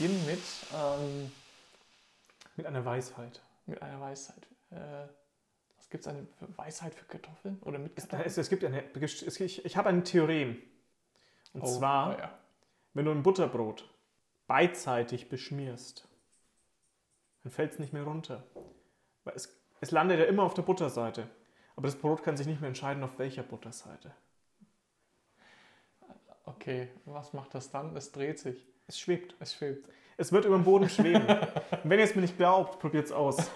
beginnen mit, ähm, Mit einer Weisheit. mit einer Weisheit. Äh, was gibt es eine Weisheit für Kartoffeln? Oder mit Kartoffeln? Es, es gibt eine, es, ich, ich habe ein Theorem. Und zwar, oh, ja. wenn du ein Butterbrot beidseitig beschmierst, dann fällt es nicht mehr runter. Weil es, es landet ja immer auf der Butterseite. Aber das Brot kann sich nicht mehr entscheiden, auf welcher Butterseite. Okay, was macht das dann? Es dreht sich. Es schwebt. Es schwebt. Es wird über dem Boden schweben. Und wenn ihr es mir nicht glaubt, probiert es aus.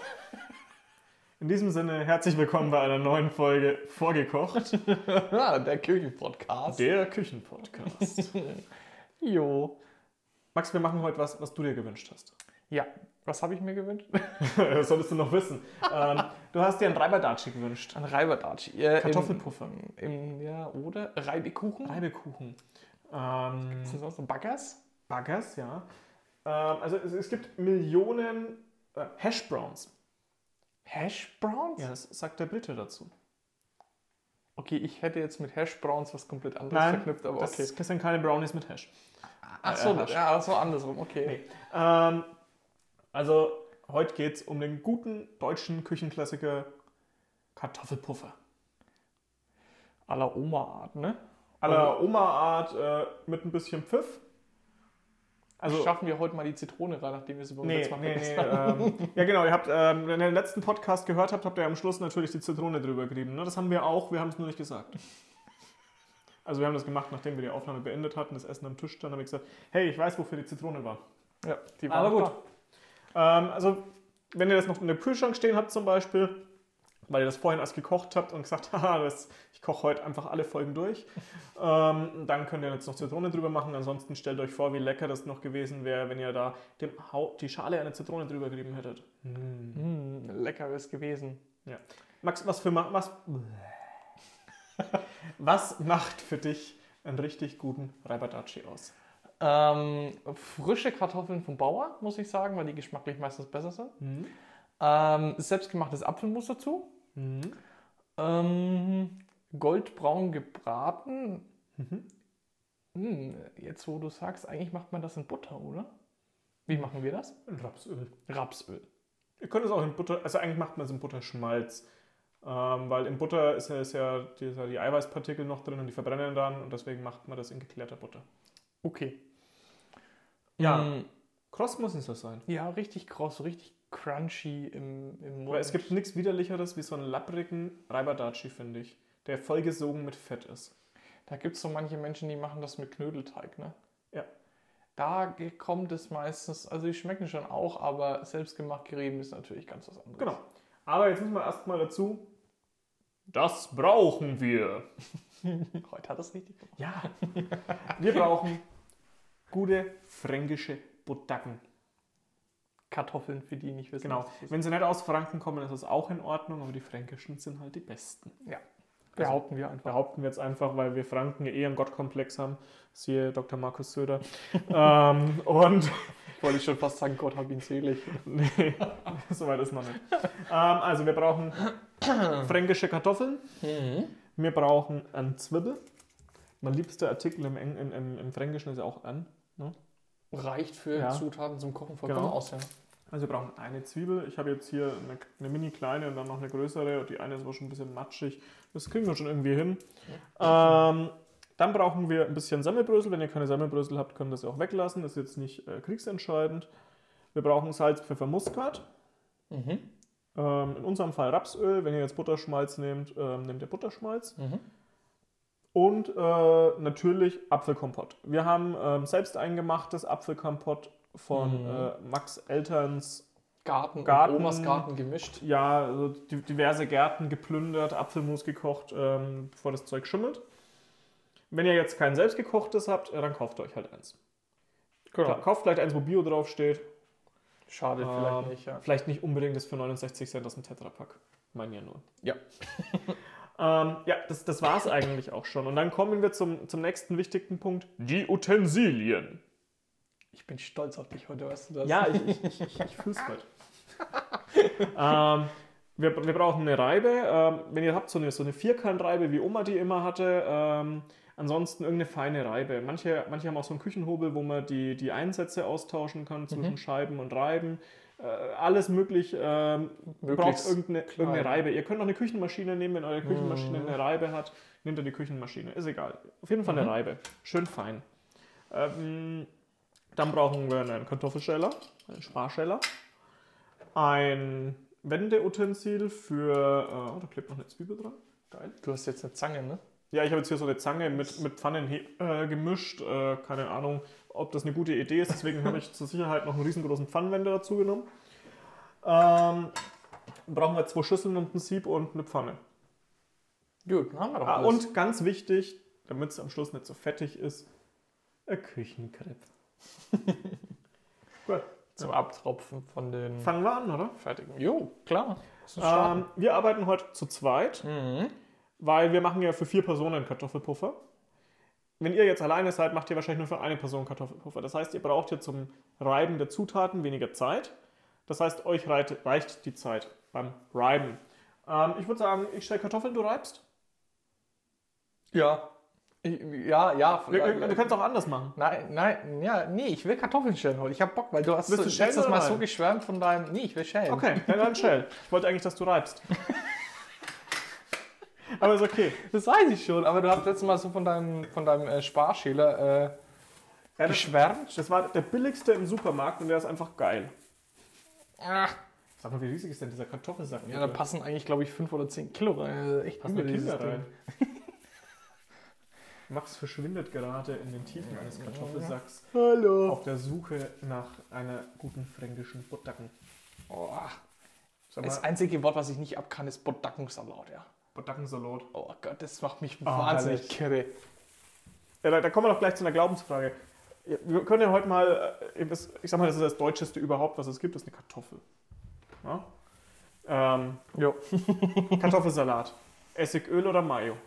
In diesem Sinne, herzlich willkommen bei einer neuen Folge Vorgekocht, Ah, der Küchenpodcast. der Küchenpodcast. Jo. Max, wir machen heute was, was du dir gewünscht hast. Ja, was habe ich mir gewünscht? Das solltest du noch wissen. Ähm, du hast dir einen Reibadatschi gewünscht. Ein Reibadatschi. Äh, Kartoffelpuffer. Im, im, ja, oder? Reibekuchen? Reibekuchen. Ähm, Ist das auch so Baggers? Baggers, ja. Ähm, also es, es gibt Millionen äh, Hash Browns. Hash Browns? Ja, das sagt der Brite dazu. Okay, ich hätte jetzt mit Hash Browns was komplett anderes verknüpft, aber das, okay. das sind keine Brownies mit Hash. Ach so, äh, Hash. ja, so andersrum, okay. Nee. Ähm, also heute geht es um den guten deutschen Küchenklassiker Kartoffelpuffer. La Oma-Art, ne? Aller Oma-Art äh, mit ein bisschen Pfiff. Also schaffen wir heute mal die Zitrone rein, nachdem wir es beim nee, letzten Mal nee, nee, haben. ähm, ja genau, ihr habt, ähm, wenn ihr den letzten Podcast gehört habt, habt ihr am Schluss natürlich die Zitrone drüber gerieben. Ne? Das haben wir auch, wir haben es nur nicht gesagt. Also wir haben das gemacht, nachdem wir die Aufnahme beendet hatten, das Essen am Tisch stand, habe ich gesagt, hey, ich weiß, wofür die Zitrone war. Ja, die Aber noch gut. Ähm, also, wenn ihr das noch in der Kühlschrank stehen habt zum Beispiel, weil ihr das vorhin erst gekocht habt und gesagt, haha, das, ich koche heute einfach alle Folgen durch, ähm, dann könnt ihr jetzt noch Zitrone drüber machen. Ansonsten stellt euch vor, wie lecker das noch gewesen wäre, wenn ihr da dem die Schale einer Zitrone drüber gerieben hättet. da. Hm, lecker es gewesen. Max, was für was, was macht für dich einen richtig guten Reibadatschi aus? Ähm, frische Kartoffeln vom Bauer, muss ich sagen, weil die geschmacklich meistens besser sind. Mhm. Ähm, selbstgemachtes Apfelmus dazu. Mhm. Ähm, goldbraun gebraten. Mhm. Hm, jetzt, wo du sagst, eigentlich macht man das in Butter, oder? Wie machen wir das? Rapsöl. Rapsöl. Ihr könnt es auch in Butter, also eigentlich macht man es in Butterschmalz. Ähm, weil in Butter ist ja, ist ja die, ist ja die Eiweißpartikel noch drin und die verbrennen dann und deswegen macht man das in geklärter Butter. Okay. Ja. Mm, Kross muss nicht so sein. ja, richtig kross, richtig crunchy im, im Mund. Weil es gibt nichts widerlicheres wie so einen lapprigen Reibadatschi, finde ich, der vollgesogen mit Fett ist. Da gibt es so manche Menschen, die machen das mit Knödelteig, ne? Ja. Da kommt es meistens, also die schmecken schon auch, aber selbstgemacht gerieben ist natürlich ganz was anderes. Genau. Aber jetzt müssen wir erstmal dazu, das brauchen wir. Heute hat es richtig gemacht. Ja. Wir brauchen gute fränkische Buttacken. Kartoffeln, für die nicht wissen. Genau. Wenn sie nicht aus Franken kommen, ist das auch in Ordnung, aber die fränkischen sind halt die besten. Ja. Behaupten wir einfach. Behaupten wir jetzt einfach, weil wir Franken ja eh einen Gottkomplex haben. Siehe Dr. Markus Söder. ähm, und Wollte ich schon fast sagen, Gott hab ihn selig. nee, soweit ist noch nicht. Ähm, also wir brauchen fränkische Kartoffeln. Wir brauchen einen Zwiebel. Mein liebster Artikel im, im, im, im Fränkischen ist ja auch an. Reicht für Ja. Zutaten zum Kochen vollkommen Genau. aus, ja. Also wir brauchen eine Zwiebel. Ich habe jetzt hier eine, eine mini kleine und dann noch eine größere. Und die eine ist aber schon ein bisschen matschig. Das kriegen wir schon irgendwie hin. Ähm, dann brauchen wir ein bisschen Semmelbrösel. Wenn ihr keine Semmelbrösel habt, könnt ihr das auch weglassen. Das ist jetzt nicht äh, kriegsentscheidend. Wir brauchen Salz, Pfeffer, Muskat. Mhm. Ähm, in unserem Fall Rapsöl. Wenn ihr jetzt Butterschmalz nehmt, ähm, nehmt ihr Butterschmalz. Mhm. Und äh, natürlich Apfelkompott. Wir haben ähm, selbst eingemachtes Apfelkompott von Mhm. äh, Max Elterns Garten, Garten. Omas Garten gemischt. ja, also di- diverse Gärten geplündert, Apfelmus gekocht, ähm, bevor das Zeug schimmelt. Wenn ihr jetzt kein selbstgekochtes habt, dann kauft euch halt eins. Klar, kauft vielleicht eins, wo Bio draufsteht. Schade, Ähm, vielleicht nicht, ja. Vielleicht nicht unbedingt das für 69 Cent aus dem Tetrapack. Meinen ja nur. Ja. ähm, ja, das, das war es eigentlich auch schon. Und dann kommen wir zum, zum nächsten wichtigen Punkt. Die Utensilien. Ich bin stolz auf dich heute, weißt du das? Ja, ich, ich, ich, ich, es halt. ähm, wir, wir brauchen eine Reibe. Ähm, wenn ihr habt so eine, so eine Vierkantreibe, wie Oma die immer hatte, ähm, Ansonsten irgendeine feine Reibe. Manche, manche haben auch so einen Küchenhobel, wo man die, die Einsätze austauschen kann zwischen Mhm. Scheiben und Reiben. Äh, alles möglich. Ähm, braucht irgendeine, irgendeine Reibe. Ihr könnt auch eine Küchenmaschine nehmen, wenn eure Küchenmaschine Mhm. eine Reibe hat. Nehmt ihr die Küchenmaschine. Ist egal. Auf jeden Fall eine Mhm. Reibe. Schön fein. Ähm, dann brauchen wir einen Kartoffelscheller, einen Sparscheller, ein Wendeutensil für. Äh, oh, da klebt noch eine Zwiebel dran. Geil. Du hast jetzt eine Zange, ne? Ja, ich habe jetzt hier so eine Zange mit, mit Pfannen äh, gemischt. Äh, keine Ahnung, ob das eine gute Idee ist. Deswegen habe ich zur Sicherheit noch einen riesengroßen Pfannenwender dazu genommen. Ähm, brauchen wir zwei Schüsseln und ein Sieb und eine Pfanne. Gut, dann haben wir doch Ah, alles. und ganz wichtig, damit es am Schluss nicht so fettig ist, ein Küchenkrepp. Gut, Zum Abtropfen von den fangen wir an, oder? fertigen. Jo, klar. Ähm, wir arbeiten heute zu zweit. Mhm. Weil wir machen ja für vier Personen Kartoffelpuffer. Wenn ihr jetzt alleine seid, macht ihr wahrscheinlich nur für eine Person Kartoffelpuffer. Das heißt, ihr braucht hier zum Reiben der Zutaten weniger Zeit. Das heißt, euch reicht die Zeit beim Reiben. Ähm, ich würde sagen, ich stelle Kartoffeln, du reibst. Ja. Ich, ja, ja. Wir, du kannst auch anders machen. Nein, nein, ja, nee, ich will Kartoffeln schälen heute. Ich hab Bock, weil du hast Willst du so, schälen letztes Mal so reiben? geschwärmt von deinem. Nee, ich will schälen. Okay, dann, dann. Ich wollte eigentlich, dass du reibst. Aber ist okay. Das weiß ich schon, aber du hast letztes Mal so von deinem, von deinem äh, Sparschäler äh, Ja, das, geschwärmt. das war der billigste im Supermarkt und der ist einfach geil. Ach, Sag mal, wie riesig ist denn dieser Kartoffelsack? ja, da passen eigentlich, glaube ich, 5 oder 10 Kilo rein. Äh, Echt Passen dieses Kinder rein. Max verschwindet gerade in den Tiefen eines Kartoffelsacks Hallo. auf der Suche nach einer guten fränkischen Buttacken. Oh, das einzige Wort, was ich nicht ab kann, ist Bodackensalat, ja. Buttackensalat. Oh Gott, das macht mich Oh, wahnsinnig herrlich. kirre. Ja, da, da kommen wir doch gleich zu einer Glaubensfrage. Wir können ja heute mal, äh, das- ich sag mal, das ist das Deutscheste überhaupt, was es gibt, das ist eine Kartoffel. Ja? Ähm, Jo. Kartoffelsalat. Essigöl oder Mayo?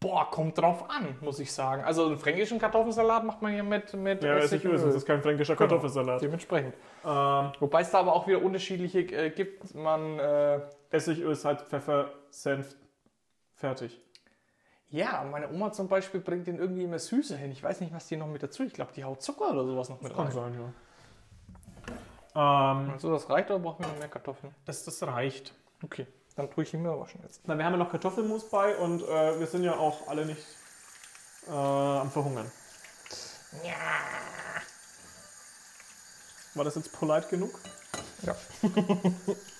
Boah, kommt drauf an, muss ich sagen. Also einen fränkischen Kartoffelsalat macht man ja mit, mit Ja, Essigöl, sonst ist kein fränkischer Genau. Kartoffelsalat. Dementsprechend. Ähm, Wobei es da aber auch wieder unterschiedliche äh, gibt. Man, äh, Essigöl, Salz, Pfeffer, Senf, fertig. ja, meine Oma zum Beispiel bringt den irgendwie immer Süße hin. Ich weiß nicht, was die noch mit dazu. Ich glaube, die haut Zucker oder sowas noch mit Kann rein. sein, ja. Ähm, Also das reicht oder brauchen wir noch mehr Kartoffeln? das, das reicht. Okay, dann tue ich ihn mir waschen jetzt. Na, wir haben ja noch Kartoffelmus bei und äh, wir sind ja auch alle nicht äh, am Verhungern. War das jetzt polite genug? Ja.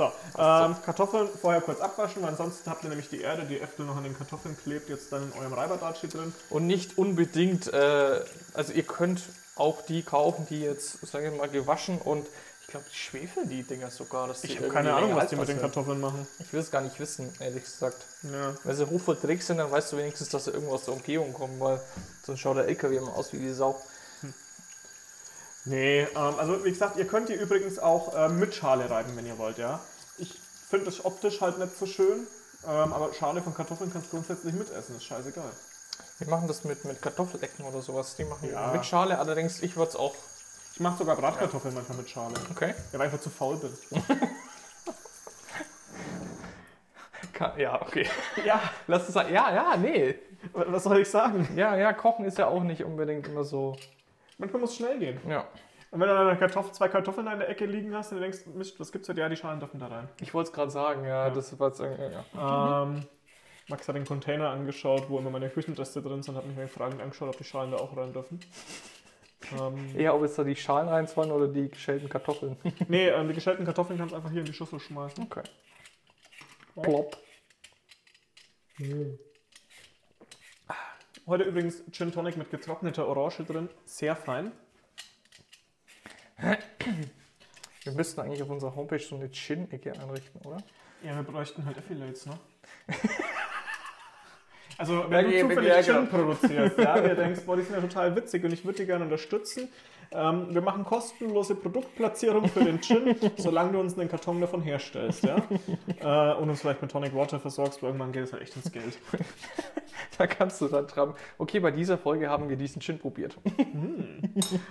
So, ähm, Kartoffeln vorher kurz abwaschen, weil ansonsten habt ihr nämlich die Erde, die Äpfel noch an den Kartoffeln klebt, jetzt dann in eurem Reiberdatschi drin. Und nicht unbedingt, äh, also ihr könnt auch die kaufen, die jetzt, sagen wir mal, gewaschen und ich glaube, die schwefeln die Dinger sogar. Dass Ich habe keine Ahnung, was die mit den. Kartoffeln machen. Ich will es gar nicht wissen, ehrlich gesagt. Ja. Wenn sie hochverträglich sind, dann weißt du wenigstens, dass sie irgendwo aus der Umgebung kommen, weil sonst schaut der LKW immer aus wie die Sau. Nee, ähm, also wie gesagt, ihr könnt die übrigens auch ähm, mit Schale reiben, wenn ihr wollt, ja. Ich finde das optisch halt nicht so schön, ähm, aber Schale von Kartoffeln kannst du grundsätzlich mitessen, ist scheißegal. Wir machen das mit, mit Kartoffelecken oder sowas. Die machen Ja. mit Schale, allerdings ich würde es auch. Ich mache sogar Bratkartoffeln manchmal mit Schale. Okay. Ja, weil ich einfach zu faul bin. Ja, okay. ja, Lass es sagen. Ja, ja, nee. was soll ich sagen? Ja, ja, kochen ist ja auch nicht unbedingt immer so. Manchmal muss es schnell gehen. Ja. Und wenn du dann Kartoffel, zwei Kartoffeln in der Ecke liegen hast und du denkst, Mist, was gibt's heute? Ja, die Schalen dürfen da rein. Ich wollte es gerade sagen, ja, Ja. das war irgendwie. Ja. Ähm, Max hat den Container angeschaut, wo immer meine Küchenreste drin sind, hat mich mal fragend angeschaut, ob die Schalen da auch rein dürfen. ähm, Eher, ob jetzt da die Schalen reinfallen oder die geschälten Kartoffeln. nee, ähm, die geschälten Kartoffeln kannst du einfach hier in die Schüssel schmeißen. Okay. Plopp. Heute übrigens Gin Tonic mit getrockneter Orange drin. Sehr fein. Wir müssten eigentlich auf unserer Homepage so eine Chin-Ecke einrichten, oder? Ja, wir bräuchten halt Affiliates, ne? Also, Ja, wenn du ja, zufällig ja, genau. produzierst, ja, wir denkst, boah, die sind ja total witzig und ich würde die gerne unterstützen. Ähm, wir machen kostenlose Produktplatzierung für den Gin, solange du uns einen Karton davon herstellst, ja? Äh, und uns vielleicht mit Tonic Water versorgst, weil irgendwann geht es halt echt ins Geld. Da kannst du dann dran. Okay, bei dieser Folge haben wir diesen Gin probiert.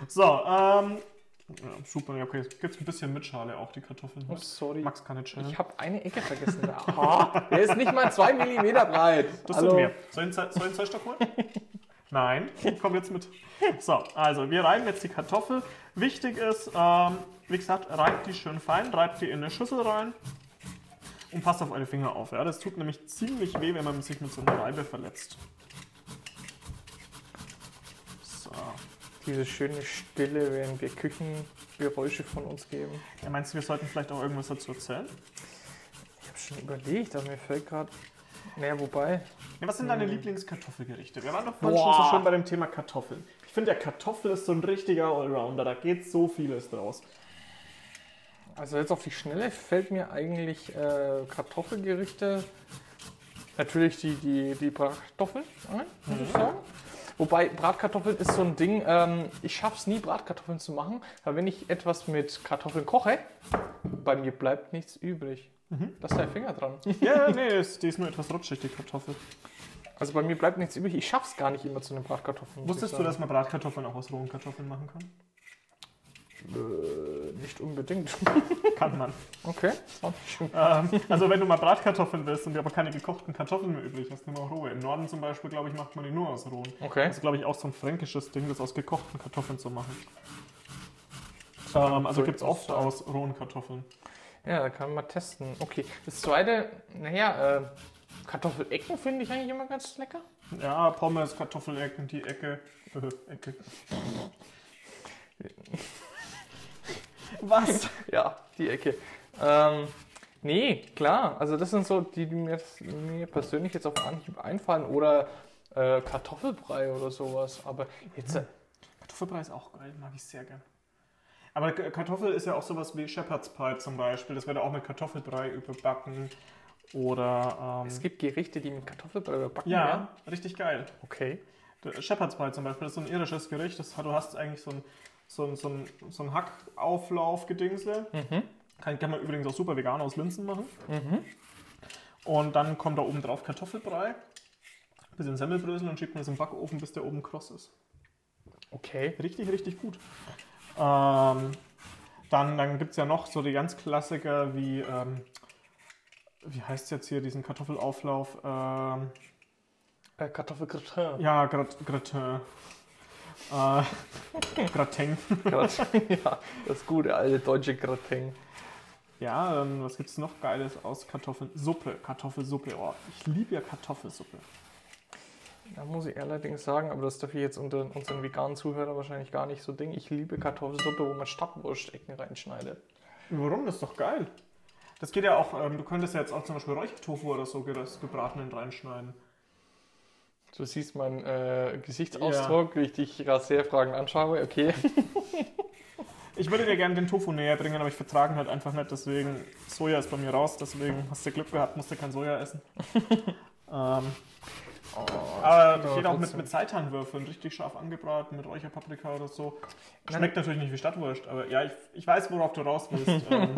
So, ähm, Ja, super, ja, okay. Jetzt gibt es ein bisschen mit Schale auch, die Kartoffeln. Oh, sorry. Max kann nicht schälen. Ich habe eine Ecke vergessen. Aha, der ist nicht mal 2 mm breit. Das Hallo. sind mehr. Soll ich einen Ze- soll ich einen Zollstock holen? Nein, komm jetzt mit. So, also wir reiben jetzt die Kartoffel. Wichtig ist, ähm, wie gesagt, reibt die schön fein, reibt die in eine Schüssel rein und passt auf eure Finger auf. Ja? Das tut nämlich ziemlich weh, wenn man sich mit so einer Reibe verletzt. So. Diese schöne Stille, während wir Küchengeräusche von uns geben. Ja, meinst du, wir sollten vielleicht auch irgendwas dazu erzählen? Ich habe schon überlegt, aber mir fällt gerade. Naja, wobei. Ja, was sind deine Lieblingskartoffelgerichte? Wir waren doch vorhin schon so schön bei dem Thema Kartoffeln. Ich finde, der Kartoffel ist so ein richtiger Allrounder. Da geht so vieles draus. Also jetzt auf die Schnelle fällt mir eigentlich äh, Kartoffelgerichte. Natürlich die, die, die Bratkartoffeln ein, muss ich sagen. Wobei Bratkartoffeln ist so ein Ding, ähm, ich schaffe es nie, Bratkartoffeln zu machen, weil wenn ich etwas mit Kartoffeln koche, bei mir bleibt nichts übrig. Da ist dein Finger dran. Ja, nee, ist, die ist nur etwas rutschig, die Kartoffel. Also bei mir bleibt nichts übrig. Ich schaffe es gar nicht immer zu den Bratkartoffeln. Wusstest du, dass man Bratkartoffeln auch aus rohen Kartoffeln machen kann? Äh, nicht unbedingt. Kann man. Okay. Ähm, also wenn du mal Bratkartoffeln willst und dir aber keine gekochten Kartoffeln mehr übrig hast, nimm auch rohe. Im Norden zum Beispiel, glaube ich, macht man die nur aus rohen. Okay. Das ist, glaube ich, auch so ein fränkisches Ding, das aus gekochten Kartoffeln zu machen. Ähm, also gibt es oft aus rohen Kartoffeln. Ja, da kann man mal testen. Okay. Das zweite, naja, äh, Kartoffelecken finde ich eigentlich immer ganz lecker. Ja, Pommes, Kartoffelecken, die Ecke. Äh, Ecke. Was? Ja, die Ecke. Ähm, nee, klar. Also das sind so die, die mir, mir persönlich jetzt auf Anhieb einfallen. Oder äh, Kartoffelbrei oder sowas. Aber jetzt, äh, Kartoffelbrei ist auch geil, mag ich sehr gern. Aber Kartoffel ist ja auch sowas wie Shepherd's Pie zum Beispiel. Das wird auch mit Kartoffelbrei überbacken. Oder. es Ähm, gibt Gerichte, die mit Kartoffelbrei überbacken ja, werden. richtig geil. Okay. Shepherd's Pie zum Beispiel, das ist so ein irisches Gericht. Das, du hast eigentlich so ein, so ein, so ein, so ein Hackauflauf-Gedingsel. Mhm. Kann, kann man übrigens auch super vegan aus Linsen machen. Mhm. Und dann kommt da oben drauf Kartoffelbrei, bisschen Semmelbrösel und schiebt man das im Backofen, bis der oben kross ist. Okay. Richtig, richtig gut. Ähm, dann dann gibt es ja noch so die ganz Klassiker wie, ähm, wie heißt es jetzt hier, diesen Kartoffelauflauf? Ähm, Äh, Kartoffelgratin. ja, Grat Gratin. Äh, Gratin. ja, das gute alte deutsche Gratin. Ja, ähm, was gibt es noch Geiles aus Kartoffeln? Suppe, Kartoffelsuppe. Oh, ich liebe ja Kartoffelsuppe. Da muss ich allerdings sagen, aber das darf ich jetzt unter unseren veganen Zuhörern wahrscheinlich gar nicht so denken. Ich liebe Kartoffelsuppe, wo man Stadtwurstecken reinschneidet. Warum? Das ist doch geil. Das geht ja auch, ähm, du könntest ja jetzt auch zum Beispiel Räuchertofu oder so das gebratenen reinschneiden. Du siehst meinen äh, Gesichtsausdruck, wie ich dich gerade sehr fragend anschaue. Okay. Ich würde dir gerne den Tofu näher bringen, aber ich vertrage ihn halt einfach nicht, deswegen Soja ist bei mir raus, deswegen hast du Glück gehabt, musst du kein Soja essen. ähm, Oh, aber geht auch mit, mit Seitanwürfeln, richtig scharf angebraten, mit Räucherpaprika oder so. Schmeckt natürlich nicht wie Stadtwurst, aber ja, ich, ich weiß, worauf du raus willst. ähm,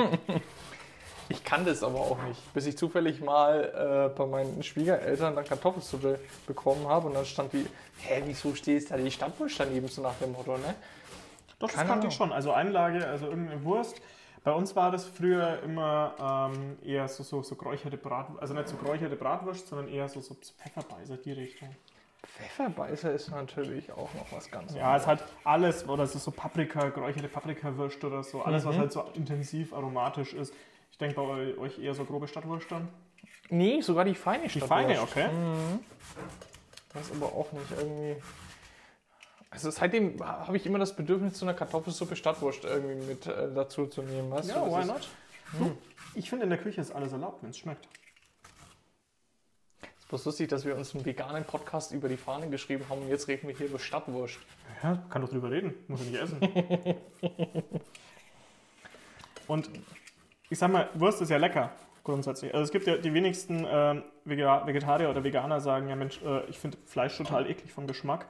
Ich kann das aber auch nicht, bis ich zufällig mal äh, bei meinen Schwiegereltern dann Kartoffelsuppe bekommen habe und dann stand die, hä, wieso stehst da die Stadtwurst daneben, so nach dem Motto, ne? Doch, das Keine kannte ich schon. Also Einlage, also irgendeine Wurst. Bei uns war das früher immer ähm, eher so, so, so geräucherte Bratwurst, also nicht so geräucherte Bratwurst, sondern eher so, so Pfefferbeißer, die Richtung. Pfefferbeißer ist natürlich auch noch was ganz Ja, es hat alles, oder es ist so Paprika, geräucherte Paprikawürste oder so, alles, was Mhm. halt so intensiv aromatisch ist. Ich denke bei eu- euch eher so grobe Stadtwurst dann. Nee, sogar die feine Die Stadtwurst. feine, okay. Das ist aber auch nicht irgendwie. Also seitdem habe ich immer das Bedürfnis, zu einer Kartoffelsuppe Stadtwurst irgendwie mit äh, dazu zu nehmen. Weißt Ja, du? Das why not? Du, ich finde, in der Küche ist alles erlaubt, wenn es schmeckt. Es ist bloß lustig, dass wir uns einen veganen Podcast über die Fahne geschrieben haben und jetzt reden wir hier über Stadtwurst. Ja, kann doch drüber reden, muss ja nicht essen. Und ich sag mal, Wurst ist ja lecker, grundsätzlich. Also es gibt ja die wenigsten ähm, Vega- Vegetarier oder Veganer sagen, ja Mensch, äh, ich finde Fleisch total eklig vom Geschmack.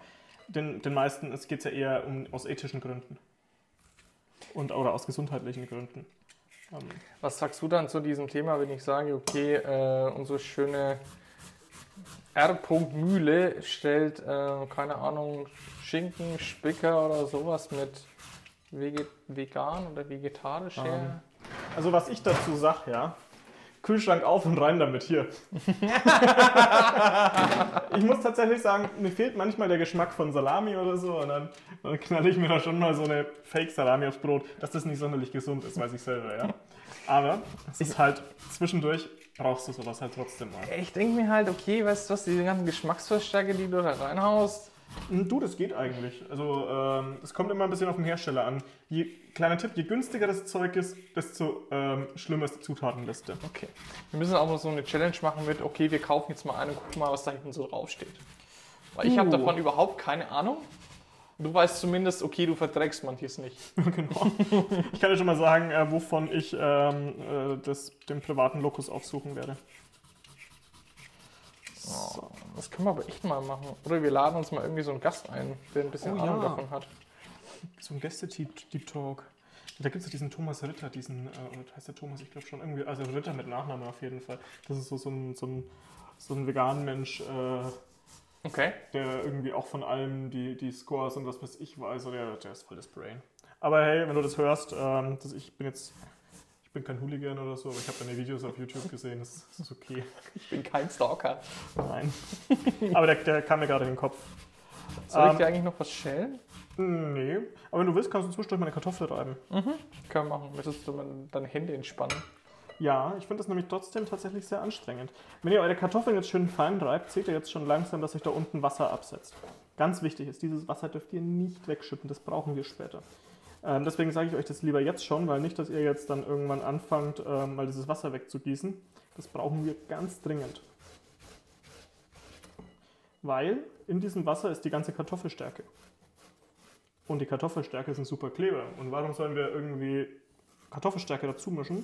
Den, den meisten es geht ja eher um, aus ethischen Gründen. Und, oder aus gesundheitlichen Gründen. Ähm, Was sagst du dann zu diesem Thema, wenn ich sage, okay, äh, unsere schöne R. Mühle stellt, äh, keine Ahnung, Schinken, Spicker oder sowas mit Veget vegan oder vegetarisch Ähm, her? Also was ich dazu sage, ja, Kühlschrank auf und rein damit hier. ich muss tatsächlich sagen, mir fehlt manchmal der Geschmack von Salami oder so und dann, dann knalle ich mir da schon mal so eine Fake-Salami aufs Brot, dass das nicht sonderlich gesund ist, weiß ich selber, ja. Aber es ist halt zwischendurch brauchst du sowas halt trotzdem mal. Ich denke mir halt, okay, weißt du was, diese ganzen Geschmacksverstärker, die du da reinhaust, Du, das geht eigentlich. Also ähm, es kommt immer ein bisschen auf den Hersteller an. Je, kleiner Tipp, je günstiger das Zeug ist, desto ähm, schlimmer ist die Zutatenliste. Okay. Wir müssen auch mal so eine Challenge machen mit, okay, wir kaufen jetzt mal eine und gucken mal, was da hinten so draufsteht. Weil ich habe Uh. davon überhaupt keine Ahnung. Du weißt zumindest, okay, du verträgst manches nicht. genau. Ich kann dir schon mal sagen, äh, wovon ich ähm, äh, das, den privaten Lokus aufsuchen werde. Oh, das können wir aber echt mal machen. Oder wir laden uns mal irgendwie so einen Gast ein, der ein bisschen Oh, Ahnung ja. davon hat. So ein Gäste-Deep Talk. Da gibt es ja diesen Thomas Ritter, diesen, äh, oder heißt der Thomas, ich glaube schon irgendwie, also Ritter mit Nachname auf jeden Fall. Das ist so, so ein, so ein, so ein veganer Mensch, äh, Okay. der irgendwie auch von allem die, die Scores und was weiß ich weiß, also der, der ist voll das Brain. Aber hey, wenn du das hörst, ähm, das, ich bin jetzt, ich bin kein Hooligan oder so, aber ich habe deine Videos auf YouTube gesehen, das, ist okay. Ich bin kein Stalker. Nein. aber der, der kam mir gerade in den Kopf. Soll ich Ähm, dir eigentlich noch was schälen? Nee, aber wenn du willst, kannst du zwischendurch meine Kartoffel reiben. Können wir machen. Möchtest du deine Hände entspannen? Ja, ich finde das nämlich trotzdem tatsächlich sehr anstrengend. Wenn ihr eure Kartoffeln jetzt schön fein reibt, seht ihr jetzt schon langsam, dass sich da unten Wasser absetzt. Ganz wichtig ist, dieses Wasser dürft ihr nicht wegschütten, das brauchen wir später. Ähm, deswegen sage ich euch das lieber jetzt schon, weil nicht, dass ihr jetzt dann irgendwann anfangt, ähm, mal dieses Wasser wegzugießen. Das brauchen wir ganz dringend. Weil in diesem Wasser ist die ganze Kartoffelstärke. Und die Kartoffelstärke ist ein super Kleber. Und warum sollen wir irgendwie Kartoffelstärke dazu mischen,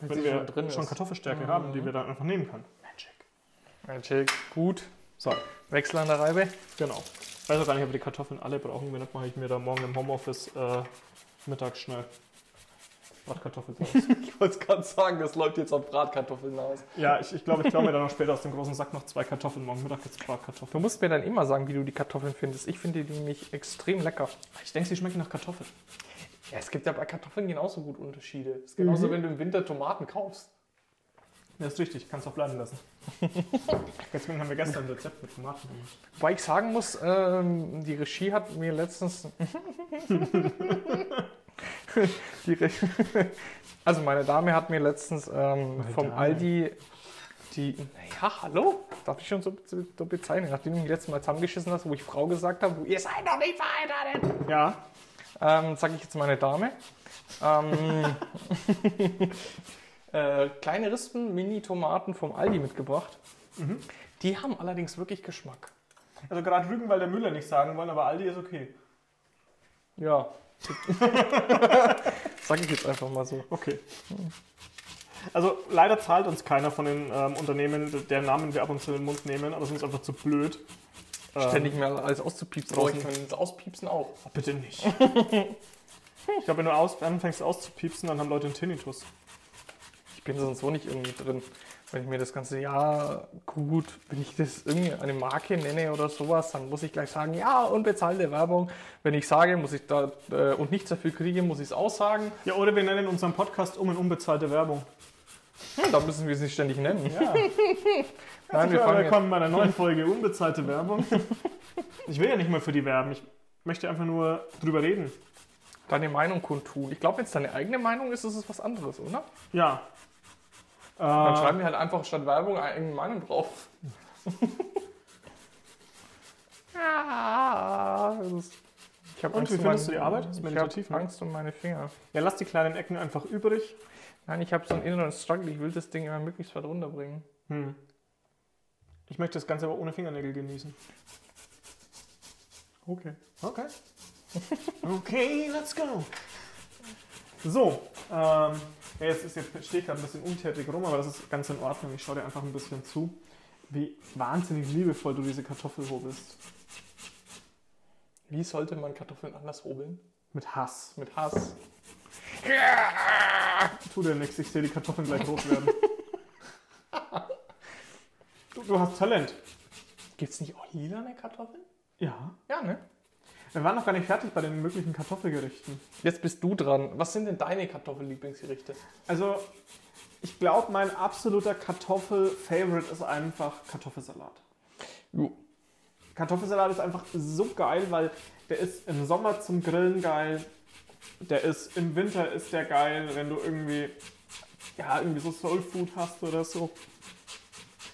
wenn sie wir schon drin schon. Kartoffelstärke Mhm. haben, die wir dann einfach nehmen können. Magic. Magic. Gut. So, Wechsel an der Reibe. genau. Ich weiß auch gar nicht, ob wir die Kartoffeln alle brauchen. Wenn nicht, mache ich mir da morgen im Homeoffice äh, mittags schnell Bratkartoffeln draus. Ich wollte es gerade sagen, das läuft jetzt auf Bratkartoffeln aus. ja, ich, ich glaube, ich klaue mir dann noch später aus dem großen Sack noch zwei Kartoffeln. Morgen Mittag gibt es Bratkartoffeln. Du musst mir dann immer sagen, wie du die Kartoffeln findest. Ich finde die nämlich extrem lecker. Ich denke, sie schmecken nach Kartoffeln. Ja, es gibt ja bei Kartoffeln genauso gut Unterschiede. Es ist genauso, Mhm. wenn du im Winter Tomaten kaufst. Ja, ist richtig. Kannst auch bleiben lassen. Deswegen haben wir gestern ein Rezept mit Tomaten gemacht. Wobei ich sagen muss, ähm, die Regie hat mir letztens. also, meine Dame hat mir letztens ähm, vom Dame. Aldi die. Naja, hallo? Darf ich schon so, so, bezeichnen? Nachdem du mich letztes Mal zusammengeschissen hast, wo ich Frau gesagt habe, ihr seid doch nicht verheiratet. Ja, Ähm, sage ich jetzt meine Dame. Ähm, äh, kleine Rispen, Mini-Tomaten vom Aldi mitgebracht. Mhm. Die haben allerdings wirklich Geschmack. also gerade Rügen, weil der Müller nicht sagen wollen, aber Aldi ist okay. Ja. Sag ich jetzt einfach mal so. Okay. Also leider zahlt uns keiner von den ähm, Unternehmen, deren Namen wir ab und zu in den Mund nehmen, aber es ist uns einfach zu blöd. Ähm, Ständig mehr alles auszupiepsen. Aber ich kann das Auspiepsen auch. oh, bitte nicht. ich glaube, wenn du aus, anfängst auszupiepsen, dann haben Leute einen Tinnitus. Ich bin sonst so nicht irgendwie drin. Wenn ich mir das ganze Jahr gut, wenn ich das irgendwie eine Marke nenne oder sowas, dann muss ich gleich sagen, ja, unbezahlte Werbung. Wenn ich sage, muss ich da äh, und nichts dafür kriege, muss ich es aussagen. Ja, oder wir nennen unseren Podcast um in unbezahlte Werbung. Hm, da müssen wir es nicht ständig nennen. Ja. Nein, wir fangen willkommen bei einer neuen Folge unbezahlte Werbung. Ich will ja nicht mal für die werben, ich möchte einfach nur drüber reden. deine Meinung kundtun. Ich glaube, wenn es deine eigene Meinung ist, ist es was anderes, oder? Ja. Dann Äh, schreiben wir halt einfach statt Werbung eine eigene Meinung drauf. ja, das ist, ich hab Und, Angst wie um findest du meine- die Arbeit? Ist Ich habe? Angst um meine Finger. ja, lass die kleinen Ecken einfach übrig. Nein, ich habe so einen inneren Struggle. Ich will das Ding immer möglichst weit runterbringen. Hm. Ich möchte das Ganze aber ohne Fingernägel genießen. Okay. Okay. okay, let's go. So, ähm, ja, jetzt, ist, jetzt stehe ich gerade ein bisschen untätig rum, aber das ist ganz in Ordnung. Ich schaue dir einfach ein bisschen zu, wie wahnsinnig liebevoll du diese Kartoffel hobelst. Wie sollte man Kartoffeln anders hobeln? Mit Hass. Mit Hass. Tu dir nichts, ich sehe die Kartoffeln gleich rot werden. du, du hast Talent. Gibt es nicht auch lilane Kartoffeln? Ja. Ja, ne? Wir waren noch gar nicht fertig bei den möglichen Kartoffelgerichten. Jetzt bist du dran. Was sind denn deine Kartoffellieblingsgerichte? Also, ich glaube, mein absoluter Kartoffel-Favorite ist einfach Kartoffelsalat. Jo. Kartoffelsalat ist einfach so geil, weil der ist im Sommer zum Grillen geil. Der ist im Winter ist der geil, wenn du irgendwie ja irgendwie so Soul Food hast oder so.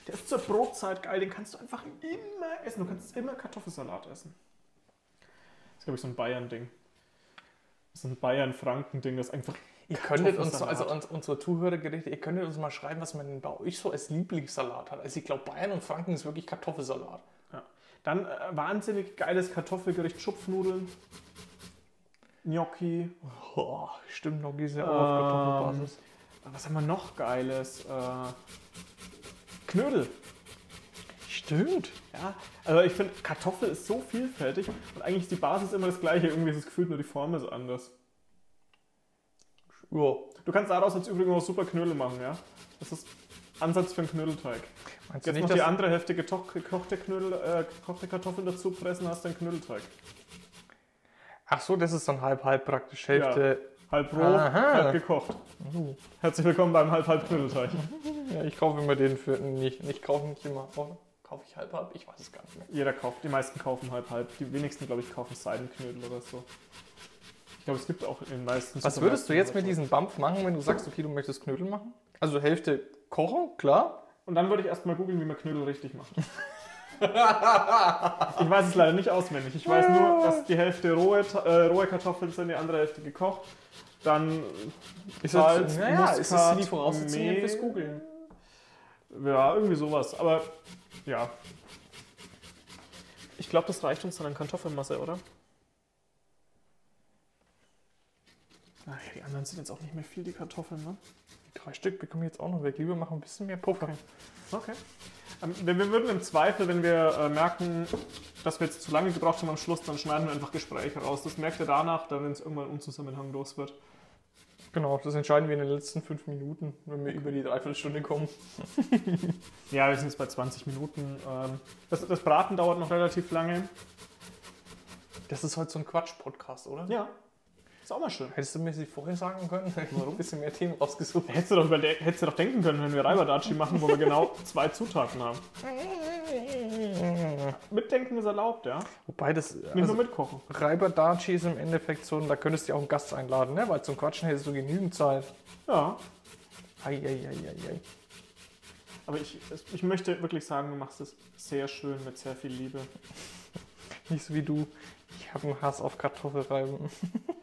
Der ist zur Brotzeit geil, den kannst du einfach immer essen. Du kannst immer Kartoffelsalat essen. Das ist glaube ich so ein Bayern-Ding. Ist ein Bayern-Franken-Ding, das einfach Ihr könntet uns, also uns, unsere Zuhörergerichte, ihr könntet uns mal schreiben, was man bei euch so als Lieblingssalat hat. Also ich glaube, Bayern und Franken ist wirklich Kartoffelsalat. Ja. Dann äh, wahnsinnig geiles Kartoffelgericht, Schupfnudeln, Gnocchi. Oh, stimmt, noch ist ja Ähm, auch auf Kartoffelbasis. Was haben wir noch geiles? Äh, Knödel. Stimmt. Ja, also ich finde, Kartoffel ist so vielfältig und eigentlich ist die Basis immer das gleiche. Irgendwie ist es gefühlt nur die Form ist anders. Ja. Du kannst daraus jetzt übrigens auch super Knödel machen, ja? Das ist Ansatz für einen Knödelteig. Meinst du Jetzt nicht, noch die andere Hälfte gekochte, Knödel, äh, gekochte Kartoffeln dazu pressen, hast du einen Knödelteig. Ach so, das ist dann halb-halb praktisch. Hälfte. Halb roh, Aha. halb gekocht. Oh. Herzlich willkommen beim Halb-Halb-Knödelteig. Ja, ich kaufe immer den für. Nicht, ich kaufe nicht immer. Oder? Kaufe ich halb-halb? Ich weiß es gar nicht mehr. Jeder kauft, die meisten kaufen Halb-Halb. Die wenigsten, glaube ich, kaufen Seidenknödel oder so. Ich glaube, es gibt auch in den meisten Was würdest du jetzt mit diesem Bump machen, wenn du sagst, okay, du möchtest Knödel machen? Also Hälfte kochen, klar. Und dann würde ich erstmal googeln, wie man Knödel richtig macht. ich weiß es leider nicht auswendig. Ich weiß nur, dass die Hälfte rohe, äh, rohe Kartoffeln sind, die andere Hälfte gekocht. Dann Ist Salz, das, naja, ist das Muskat, die Voraussetzung fürs Googeln? Ja, irgendwie sowas. Aber ja. Ich glaube, das reicht uns dann an Kartoffelmasse, oder? Naja, die anderen sind jetzt auch nicht mehr viel, die Kartoffeln, ne? Drei Stück bekommen jetzt auch noch weg. Lieber machen ein bisschen mehr Puffer. Okay. Ähm, wir, wir würden im Zweifel, wenn wir äh, merken, dass wir jetzt zu lange gebraucht haben am Schluss, dann schneiden wir einfach Gespräche raus. Das merkt ihr danach, dann wenn es irgendwann unzusammenhanglos wird. Genau, das entscheiden wir in den letzten fünf Minuten, wenn wir über die Dreiviertelstunde kommen. Ja, wir sind jetzt bei 20 Minuten. Ähm, das, das Braten dauert noch relativ lange. Das ist heute so ein Quatsch-Podcast, oder? Ja. Ist auch mal schön. Hättest du mir sie vorher sagen können? Ich habe ein bisschen mehr Themen rausgesucht. Hättest du doch, hättest du doch denken können, wenn wir Reibadachi machen, wo wir genau zwei Zutaten haben. Mitdenken ist erlaubt, ja. Wobei das. Nicht Also, nur mitkochen. Reiberdachi ist im Endeffekt so, da könntest du ja auch einen Gast einladen, ne? Weil zum Quatschen hättest du genügend Zeit. Ja. Eieieiei. Aber ich, ich möchte wirklich sagen, du machst es sehr schön mit sehr viel Liebe. Nicht so wie du. Ich habe einen Hass auf Kartoffelreiben.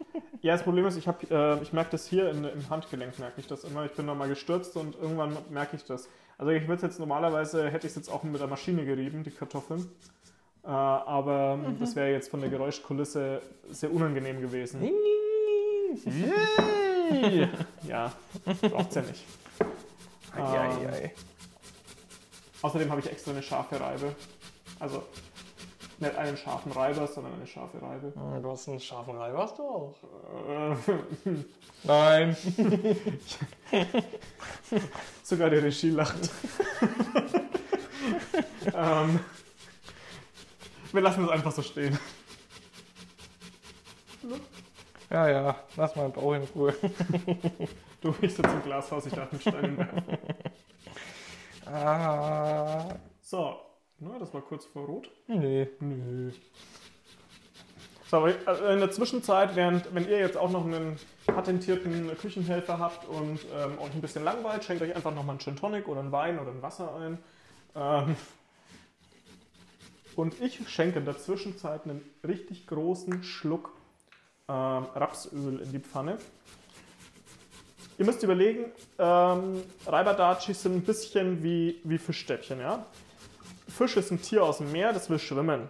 Ja, das Problem ist, ich, hab, äh, ich merke das hier in, im Handgelenk, merke ich das immer. Ich bin nochmal gestürzt und irgendwann merke ich das. Also ich würde jetzt normalerweise, hätte ich es jetzt auch mit der Maschine gerieben, die Kartoffeln. Äh, aber das wäre jetzt von der Geräuschkulisse sehr unangenehm gewesen. Ja, braucht's ja nicht. Eieiei. Außerdem habe ich extra eine scharfe Reibe. Also nicht einen scharfen Reiber, sondern eine scharfe Reibe. Du hast einen scharfen Reiber, hast du auch. Äh, Nein. Sogar die Regie lacht. ähm, wir lassen es einfach so stehen. Ja, ja, lass mal den Bauch in Ruhe. Du, ich sitze im Glashaus, ich darf mit Steinen werfen. Ah, So, na, das war kurz vor Rot. nee. Nö. So, aber äh, in der Zwischenzeit, während, wenn ihr jetzt auch noch einen patentierten Küchenhelfer habt und ähm, euch ein bisschen langweilt, schenkt euch einfach nochmal einen Gin Tonic oder einen Wein oder ein Wasser ein. Ähm, und ich schenke in der Zwischenzeit einen richtig großen Schluck ähm, Rapsöl in die Pfanne. Ihr müsst überlegen, ähm, Reiberdachi sind ein bisschen wie, wie Fischstäbchen, ja? Fisch ist ein Tier aus dem Meer, das will schwimmen.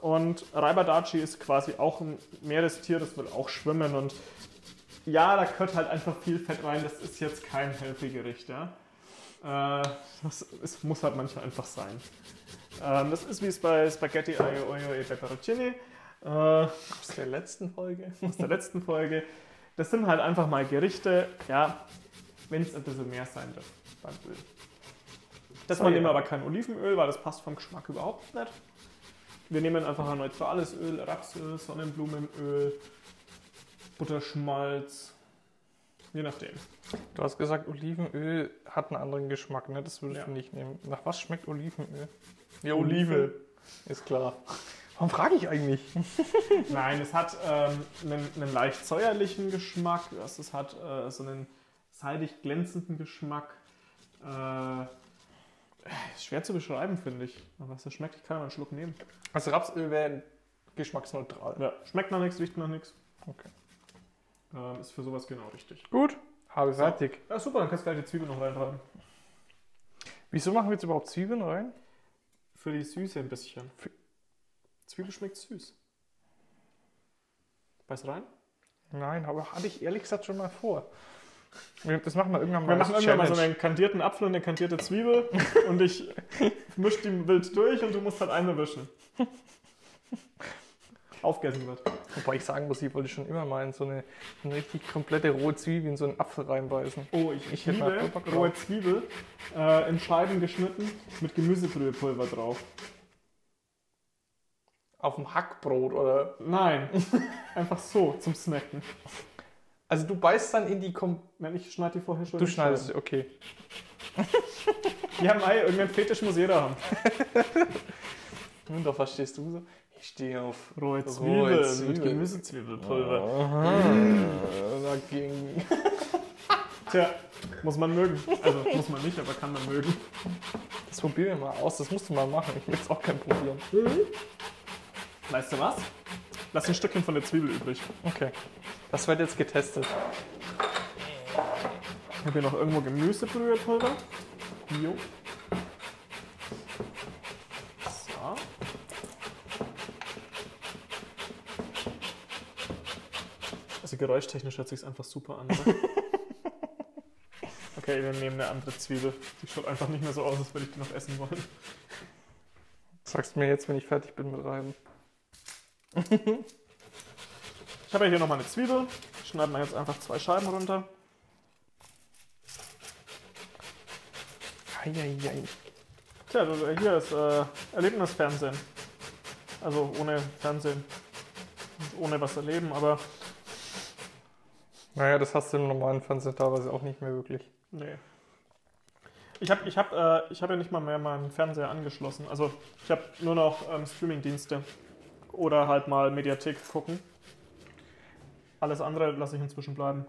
Und Reiberdachi ist quasi auch ein Meerestier, das will auch schwimmen. Und ja, da gehört halt einfach viel Fett rein. Das ist jetzt kein Healthy-Gericht, ja. Äh, das es muss halt manchmal einfach sein. Ähm, das ist wie es bei Spaghetti Aglio Olio e Peperoncini äh, Aus der letzten Folge. aus der letzten Folge. Das sind halt einfach mal Gerichte, ja, wenn es ein bisschen mehr sein darf beim Öl. Das man nehmen aber kein Olivenöl, weil das passt vom Geschmack überhaupt nicht. wir nehmen einfach ein neutrales Öl, Rapsöl, Sonnenblumenöl, Butterschmalz, je nachdem. Du hast gesagt, Olivenöl hat einen anderen Geschmack, ne? Das würdest Ja. du nicht nehmen. Nach was schmeckt Olivenöl? Ja, Olive. Ist klar. Warum frage ich eigentlich? Nein, es hat ähm, einen, einen leicht säuerlichen Geschmack, es es hat äh, so einen seidig glänzenden Geschmack. Äh, ist schwer zu beschreiben, finde ich. Aber was das schmeckt, ich kann mal einen Schluck nehmen. Also Rapsöl wäre geschmacksneutral. Ja, schmeckt nach nichts, riecht nach nichts. Okay. Ähm, ist für sowas genau richtig. Gut, habe fertig. Ja, super, dann kannst du gleich die Zwiebel noch reintragen. Wieso machen wir jetzt überhaupt Zwiebeln rein? Für die Süße ein bisschen. Für- Zwiebel schmeckt süß. Beiß rein. Nein, aber hatte ich ehrlich gesagt schon mal vor. Wir- Das machen wir irgendwann mal. Wir machen irgendwann mal so Challenge. einen kandierten Apfel und eine kandierte Zwiebel und ich misch die wild durch und du musst halt einmal wischen. Aufgegessen wird. Wobei ich sagen muss, ich wollte schon immer mal in so eine, eine richtig komplette rohe Zwiebel in so einen Apfel reinbeißen. Oh, ich, Ich hätte mal liebe drauf. rohe Zwiebel äh, in Scheiben geschnitten mit Gemüsebrühepulver drauf. Auf dem Hackbrot oder. Nein, einfach so zum Snacken. Also du beißt dann in die Kom Nein, ich schneide die vorher schon. Du schneidest, Scheiben. okay. Ja, Mai, irgendein Fetisch muss jeder haben. Nun, doch, was stehst du so? Ich stehe auf Rohe Rohe Zwiebeln mit Zwiebeln. Gemüsezwiebelpulver. Aha. Dagegen. Tja, muss man mögen. Also muss man nicht, aber kann man mögen. Das probieren wir mal aus, das musst du mal machen. Ich will jetzt auch kein Problem. Weißt du was? Lass ein Stückchen von der Zwiebel übrig. Okay. Das wird jetzt getestet. Ich habe hier noch irgendwo Gemüsebrühepulver. Jo. So. Also geräuschtechnisch hört sich einfach super an. Okay, wir nehmen eine andere Zwiebel. Die schaut einfach nicht mehr so aus, als würde ich die noch essen wollen. Sagst du mir jetzt, wenn ich fertig bin mit Reiben. Ich habe ja hier nochmal eine Zwiebel. Schneiden wir jetzt einfach zwei Scheiben runter. Eieiei. Tja, du, hier ist äh, Erlebnisfernsehen. Also ohne Fernsehen. Ohne was erleben, aber Naja, das hast du im normalen Fernsehen teilweise auch nicht mehr wirklich. nee. Ich habe ich hab, äh, ich hab ja nicht mal mehr meinen Fernseher angeschlossen. Also ich habe nur noch ähm, Streamingdienste. Oder halt mal Mediathek gucken. Alles andere lasse ich inzwischen bleiben.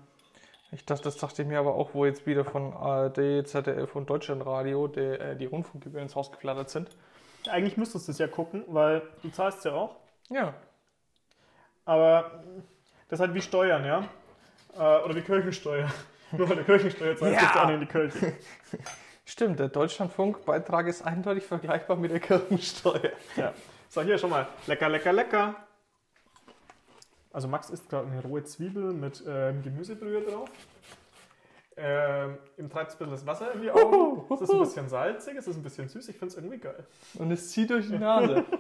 Ich dachte, das dachte ich mir aber auch, wo jetzt wieder von ARD, ZDF und Deutschlandradio die, äh, die Rundfunkgebühren ins Haus geflattert sind. Eigentlich müsstest du es ja gucken, weil du zahlst ja auch. Ja. Aber das ist halt wie Steuern, ja? Äh, oder wie Kirchensteuer. Nur weil du Kirchensteuer zahlst, Ja. gehst du auch nicht in die Kirche. Stimmt, der Deutschlandfunkbeitrag ist eindeutig vergleichbar mit der Kirchensteuer. Ja. So, hier schon mal. Lecker, lecker, lecker. Also Max isst gerade eine rohe Zwiebel mit ähm, Gemüsebrühe drauf. Ähm, ihm treibt ein bisschen das Wasser in die Augen. Es ist ein bisschen salzig, es ist ein bisschen süß. Ich finde es irgendwie geil. Und es zieht durch die Nase.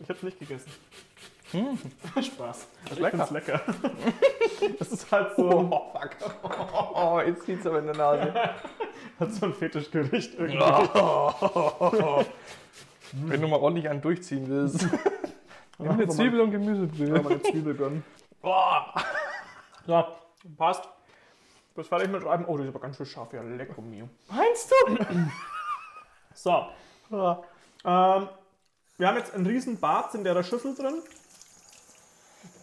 Ich habe es nicht gegessen. Hm. Spaß. Also ich lecker. finde es lecker. Das ist halt so, Oh, fuck. Oh, jetzt zieht es aber in der Nase. halt so ein Fetischgericht irgendwie. Wenn du mal ordentlich einen durchziehen willst. Nimm eine. Zwiebel und Ja, Gemüsebrühe. mal eine Zwiebel gönnen. Boah. So, passt. Du bist fertig mit Schreiben. Oh, die ist aber ganz schön scharf. Ja, lecker mio. Meinst du? So, ähm, wir haben jetzt einen riesen Barz in der Schüssel drin.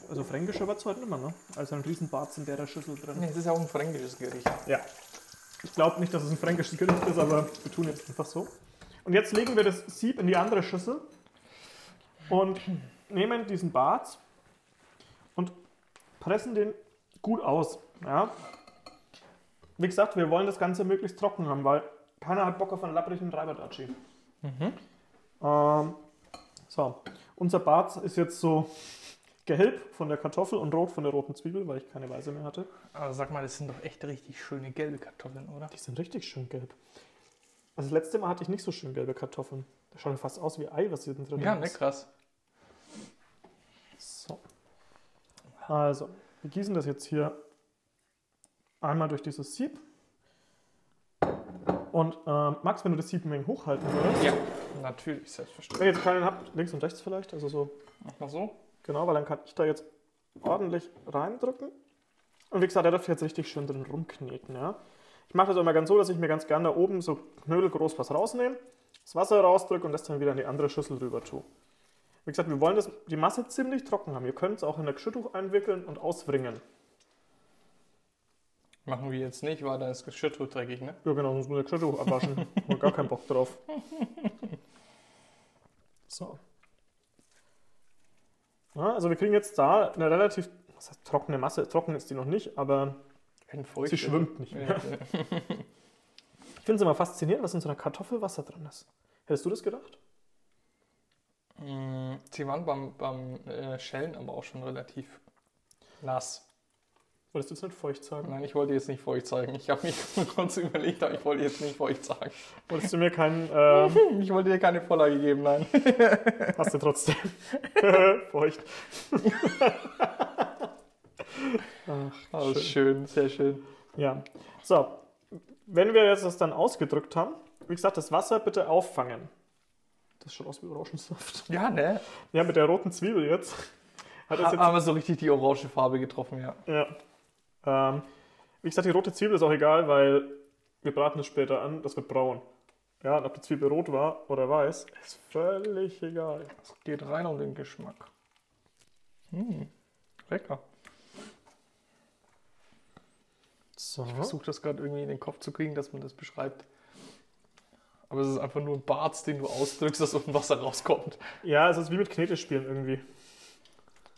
Also fränkischer wird es heute nicht mehr, ne? Also ein riesen Barz in der Schüssel drin. Nee, es ist ja auch ein fränkisches Gericht. Ja. Ich glaube nicht, dass es ein fränkisches Gericht ist, aber wir tun jetzt einfach so. Und jetzt legen wir das Sieb in die andere Schüssel und nehmen diesen Barz und pressen den gut aus. Ja? Wie gesagt, wir wollen das Ganze möglichst trocken haben, weil keiner hat Bock auf einen lapprigen Reiberdatschi. Ähm, so, unser Barz ist jetzt so gelb von der Kartoffel und rot von der roten Zwiebel, weil ich keine weiße mehr hatte. Aber sag mal, das sind doch echt richtig schöne gelbe Kartoffeln, oder? Die sind richtig schön gelb. Also das letzte Mal hatte ich nicht so schön gelbe Kartoffeln. Das schaut fast aus wie Ei, was hier drin Ja, ne, ist. krass. So. Also, wir gießen das jetzt hier einmal durch dieses Sieb. Und ähm, Max, wenn du das Sieb ein wenig hochhalten würdest, Ja, natürlich, wenn selbstverständlich. ihr jetzt keinen habt, links und rechts vielleicht, also so Mach mal so. Genau, weil dann kann ich da jetzt ordentlich reindrücken. Und wie gesagt, der darf jetzt richtig schön drin rumkneten. Ja? Ich mache das immer ganz so, dass ich mir ganz gerne da oben so knödelgroß was rausnehme, das Wasser rausdrücke und das dann wieder in die andere Schüssel rüber tue. Wie gesagt, wir wollen das, die Masse ziemlich trocken haben. Ihr könnt es auch in ein Geschirrtuch einwickeln und auswringen. Machen wir jetzt nicht, weil dann ist das Geschirrtuch dreckig, ne? Ja, genau, muss man das Geschirrtuch abwaschen. Haben gar keinen Bock drauf. So. Ja, also wir kriegen jetzt da eine relativ was heißt, trockene Masse. Trocken ist die noch nicht, aber sie schwimmt nicht mehr. Ja. Ich finde es immer faszinierend, was in so einer Kartoffel Wasser drin ist. Hättest du das gedacht? Mm, Sie waren beim, beim äh, Schellen aber auch schon relativ nass. Wolltest du jetzt nicht feucht sagen? Nein, ich wollte jetzt nicht feucht sagen. Ich habe mich kurz überlegt, aber ich wollte jetzt nicht feucht sagen. Wolltest du mir keinen. Ähm, Ich wollte dir keine Vorlage geben, nein. hast du trotzdem. feucht. Ach, Oh, schön. schön, sehr schön. Ja. So, wenn wir jetzt das dann ausgedrückt haben, wie gesagt, das Wasser bitte auffangen. Das schaut aus wie Orangensaft. Ja, ne? Ja, mit der roten Zwiebel jetzt. Hat das Ha- jetzt Aber so richtig die orange Farbe getroffen, ja. Ja. Ähm, wie gesagt, die rote Zwiebel ist auch egal, weil wir braten es später an, das wird braun. Ja, und ob die Zwiebel rot war oder weiß, ist völlig egal. Es geht rein um den Geschmack. Hm, lecker. So. Ich versuche das gerade irgendwie in den Kopf zu kriegen, dass man das beschreibt. Aber es ist einfach nur ein Bart, den du ausdrückst, dass unten Wasser rauskommt. Ja, es ist wie mit Knete spielen irgendwie.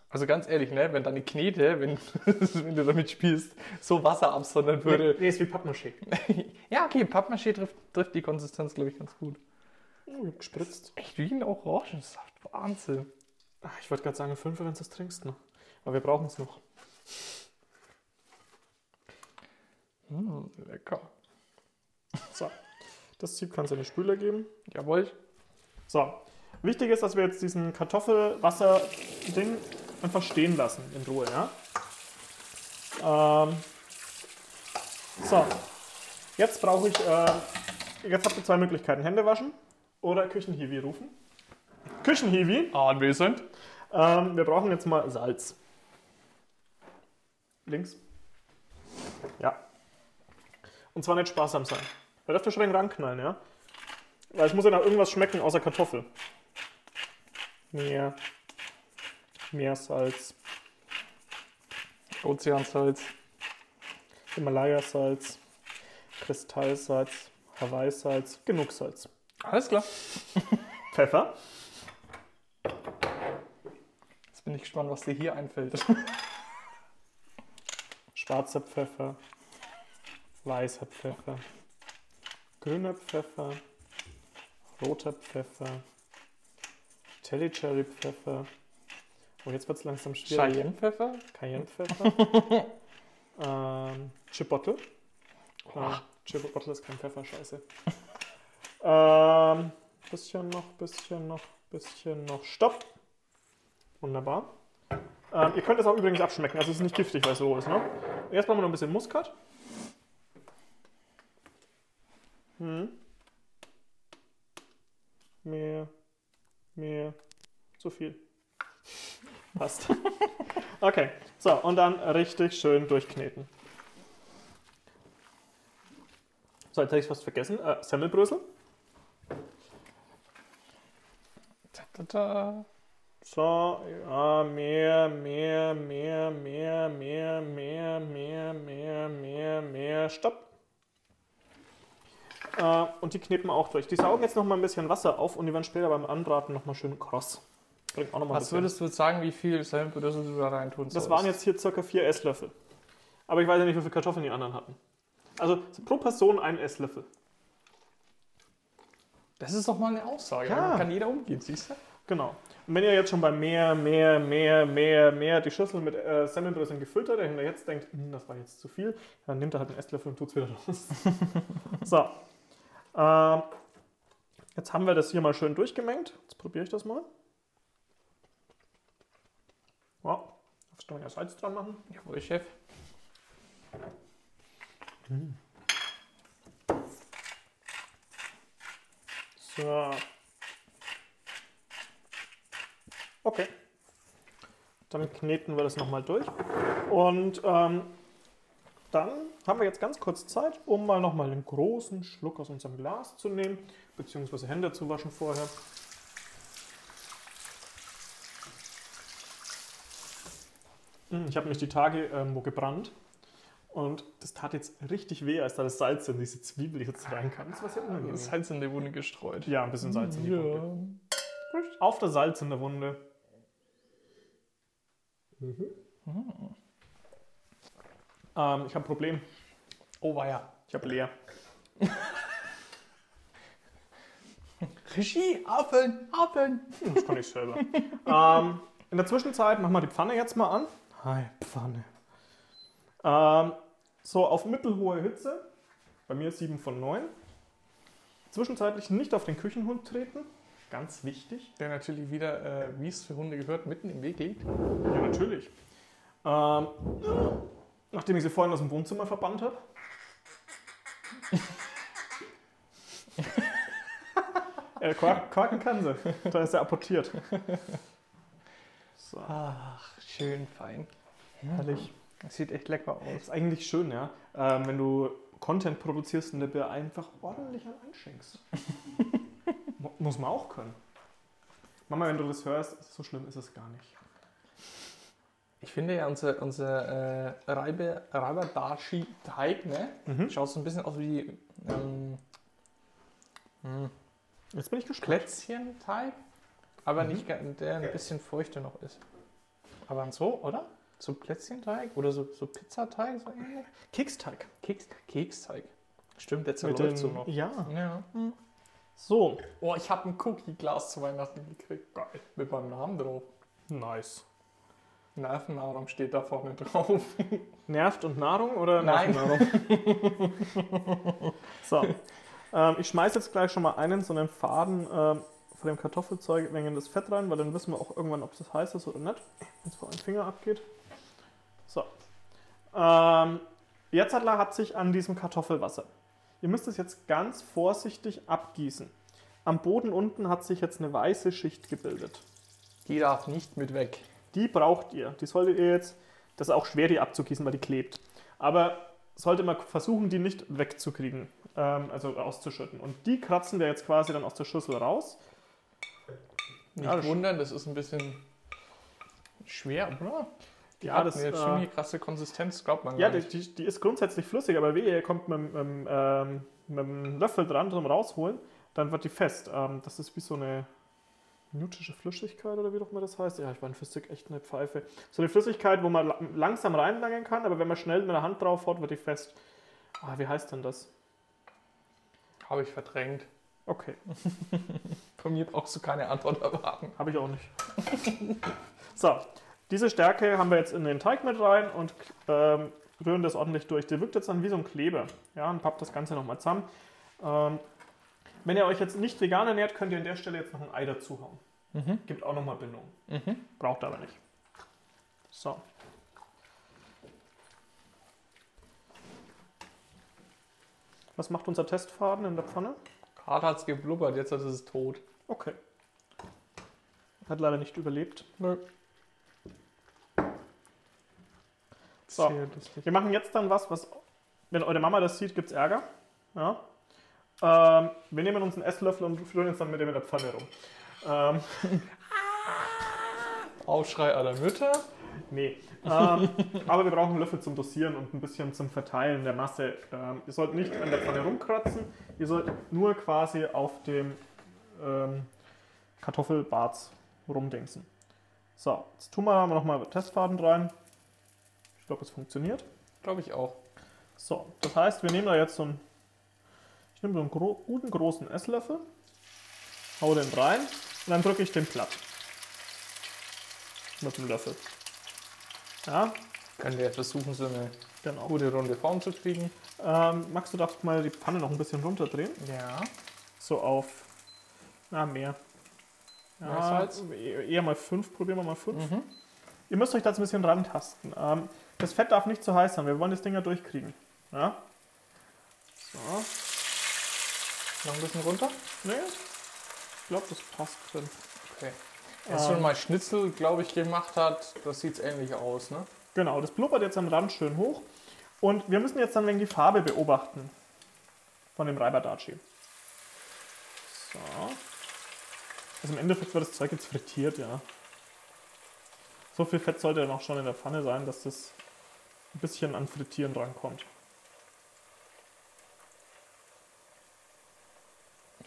Also ganz ehrlich, ne, wenn deine Knete, wenn, wenn du damit spielst, so Wasser absondern würde. Nee, ist wie Pappmaché. Ja, okay, Pappmaché trifft, trifft die Konsistenz, glaube ich, ganz gut. Oh, gespritzt. Echt wie ein Orangensaft. Wahnsinn. Ah, Ich wollte gerade sagen, fünf, wenn du es trinkst noch. Aber wir brauchen es noch. Hm, lecker. So. Das Sieb kannst du in die Spüle geben. Jawohl. So. Wichtig ist, dass wir jetzt diesen Kartoffelwasser-Ding einfach stehen lassen in Ruhe, ja? Ähm, so. Jetzt brauche ich, äh, jetzt habt ihr zwei Möglichkeiten. Hände waschen oder Küchenhiwi rufen. Küchenhiwi. Anwesend. Ähm, wir brauchen jetzt mal Salz. Links. Ja. Und zwar nicht sparsam sein. Da dürft ihr schon ein ranknallen, ja? Weil es muss ja nach irgendwas schmecken außer Kartoffel. Mehr. Mehr Salz. Ozeansalz. Himalaya-Salz. Kristallsalz. Hawaii-Salz. Genug Salz. Alles klar. Pfeffer. Jetzt bin ich gespannt, was dir hier einfällt. Schwarzer Pfeffer. Weißer Pfeffer. Grüner Pfeffer. Roter Pfeffer. Telly Cherry Pfeffer. Oh, jetzt wird es langsam schwierig. Cheyenne-Pfeffer? Cayennepfeffer. ähm, Chipotle. Oh. Ah, Chipotle ist kein Pfeffer, scheiße. ähm, bisschen noch, bisschen noch, bisschen noch. Stopp. Wunderbar. Ähm, ihr könnt es auch übrigens abschmecken, also es ist nicht giftig, weil es roh ist. Ne? Jetzt brauchen wir noch ein bisschen Muskat. Hm. Mehr, mehr, zu viel. Passt. Okay, so, und dann richtig schön durchkneten. So, jetzt habe ich fast vergessen. Äh, Semmelbrösel. Ta, ta, ta. So, ja, mehr, mehr, mehr, mehr, mehr, mehr, mehr, mehr, mehr, mehr. Stopp. Äh, und die kneten wir auch durch. Die saugen jetzt noch mal ein bisschen Wasser auf und die werden später beim Anbraten noch mal schön kross. Bringt auch noch mal Was würdest du sagen, wie viel Semmelbrösel du da reintun Das sollst? waren jetzt hier circa vier Esslöffel. Aber ich weiß ja nicht, wie viele Kartoffeln die anderen hatten. Also pro Person ein Esslöffel. Das ist doch mal eine Aussage. Ja. Damit kann jeder umgehen, siehst du? Genau. Und wenn ihr jetzt schon bei mehr, mehr, mehr, mehr, mehr die Schüssel mit äh, Semmelbröseln gefüllt habt, und ihr jetzt denkt, hm, das war jetzt zu viel, dann nehmt ihr halt einen Esslöffel und tut es wieder raus. so. Ähm, jetzt haben wir das hier mal schön durchgemengt. Jetzt probiere ich das mal. Ja, darfst du noch Salz dran machen? Jawohl, Chef. So. Okay. Dann kneten wir das nochmal durch. Und ähm, dann haben wir jetzt ganz kurz Zeit, um mal nochmal einen großen Schluck aus unserem Glas zu nehmen, beziehungsweise Hände zu waschen vorher. Hm, Ich habe mich die Tage irgendwo gebrannt und das tat jetzt richtig weh, als da das Salz in diese Zwiebel jetzt reinkam. Das war sehr unangenehm. Das Salz in die Wunde gestreut. Ja, ein bisschen Salz in die Wunde. Auf der Salz in der Wunde. Ähm, ich habe ein Problem. Oh, war ja. Ich habe leer. Regie, Affen, Affen. Hm, Das kann ich selber. ähm, in der Zwischenzeit machen wir die Pfanne jetzt mal an. Hi, Pfanne. Ähm, so, auf mittelhohe Hitze. Bei mir 7 von 9. Zwischenzeitlich nicht auf den Küchenhund treten. Ganz wichtig. Der natürlich wieder, äh, wie es für Hunde gehört, mitten im Weg liegt. Ja, natürlich. Ähm, nachdem ich sie vorhin aus dem Wohnzimmer verbannt habe. äh, Quak Quaken kann sie. Da ist er apportiert. So, Ach, schön fein. herrlich. Das sieht echt lecker aus. Ist eigentlich schön, ja. Ähm, wenn du Content produzierst und dabei einfach ordentlich an einschenkst. Mu- Muss man auch können. Mama, wenn du das hörst, so schlimm ist es gar nicht. Ich finde ja unser, unser äh, Reibe, Reibadashi-Teig, ne? Mhm. Schaut so ein bisschen aus wie ähm, hm, Jetzt bin ich gespannt. Plätzchenteig, aber nicht, ga- der ein bisschen feuchter noch ist. Aber so, oder? So Plätzchenteig oder so, so Pizzateig, so ähnlich? Keksteig. Keks, Keksteig. Stimmt, der zerläuft den, so noch. ja. Ja. So, Oh, ich habe ein Cookie-Glas zu Weihnachten gekriegt. Geil. Mit meinem Namen drauf. nice. Nervennahrung steht da vorne drauf. Nervt und Nahrung oder Nein. Nervennahrung? so. Ähm, ich schmeiße jetzt gleich schon mal einen so einen Faden ähm, von dem Kartoffelzeug in das Fett rein, weil dann wissen wir auch irgendwann, ob das heiß ist oder nicht. Wenn es vor einem Finger abgeht. So. Ähm, jetzt hat, hat sich an diesem Kartoffelwasser. Ihr müsst es jetzt ganz vorsichtig abgießen. Am Boden unten hat sich jetzt eine weiße Schicht gebildet. Die darf nicht mit weg. Die braucht ihr. Die solltet ihr jetzt, das ist auch schwer, die abzugießen, weil die klebt. Aber sollte man versuchen, die nicht wegzukriegen, ähm, also auszuschütten. Und die kratzen wir jetzt quasi dann aus der Schüssel raus. Nicht Ja, das- wundern, das ist ein bisschen schwer, oder? Die Ja, das, eine äh, ziemlich krasse Konsistenz, glaubt man Ja, gar die, nicht. die, die ist grundsätzlich flüssig, aber wehe, ihr kommt mit, dem- mit, ähm, mit dem Löffel dran zum Rausholen, dann wird die fest. Ähm, das ist wie so eine newtische Flüssigkeit oder wie doch mal das heißt. Ja, ich war in Physik echt eine Pfeife. So eine Flüssigkeit, wo man la langsam reinlangen kann, aber wenn man schnell mit der Hand drauf haut, wird die fest. Ah, wie heißt denn das? Habe ich verdrängt. Okay, Von mir brauchst du keine Antwort erwarten. habe ich auch nicht. so, diese Stärke haben wir jetzt in den Teig mit rein und ähm, rühren das ordentlich durch. Der wirkt jetzt dann wie so ein Kleber. Ja, und pappt das Ganze nochmal zusammen. Ähm, wenn ihr euch jetzt nicht vegan ernährt, könnt ihr an der Stelle jetzt noch ein Ei dazuhauen. Mhm. Gibt auch nochmal Bindung. Mhm. Braucht aber nicht. So. Was macht unser Testfaden in der Pfanne? Gerade hat es geblubbert, jetzt ist es tot. Okay. Hat leider nicht überlebt. Nö. So. Wir machen jetzt dann was, was, wenn eure Mama das sieht, gibt es Ärger. Ja. Ähm, wir nehmen uns einen Esslöffel und führen uns dann mit dem in der Pfanne rum. Ähm, Aufschrei aller Mütter. nee. Ähm, aber wir brauchen einen Löffel zum Dosieren und ein bisschen zum Verteilen der Masse. Ähm, ihr sollt nicht an der Pfanne rumkratzen, ihr sollt nur quasi auf dem ähm, Kartoffelbarz rumdingsen. So, jetzt tun wir nochmal Testfaden rein. Ich glaube, es funktioniert. Glaube ich auch. So, das heißt, wir nehmen da jetzt so einen, ich nehme so einen gro guten großen Esslöffel, hau den rein und dann drücke ich den platt. Mit dem Löffel. Ja, Können wir versuchen, so eine genau. gute runde Form zu kriegen. Ähm, Max, du darfst mal die Pfanne noch ein bisschen runterdrehen. Ja. So auf, na, mehr. Ja, Salz? e- eher mal fünf, probieren wir mal fünf. Mhm. Ihr müsst euch da jetzt ein bisschen rantasten. Ähm, das Fett darf nicht zu heiß sein, wir wollen das Ding ja durchkriegen. Ja? So, Noch ein bisschen runter. nee, Ich glaube, das passt drin. Okay. Jetzt schon mal Schnitzel, glaube ich, gemacht hat, das sieht ähnlich aus, ne? Genau, das blubbert jetzt am Rand schön hoch. Und wir müssen jetzt dann wegen die Farbe beobachten von dem Reibadachi. So. Also im Endeffekt wird das Zeug jetzt frittiert, ja. So viel Fett sollte dann auch schon in der Pfanne sein, dass das ein bisschen an Frittieren drankommt.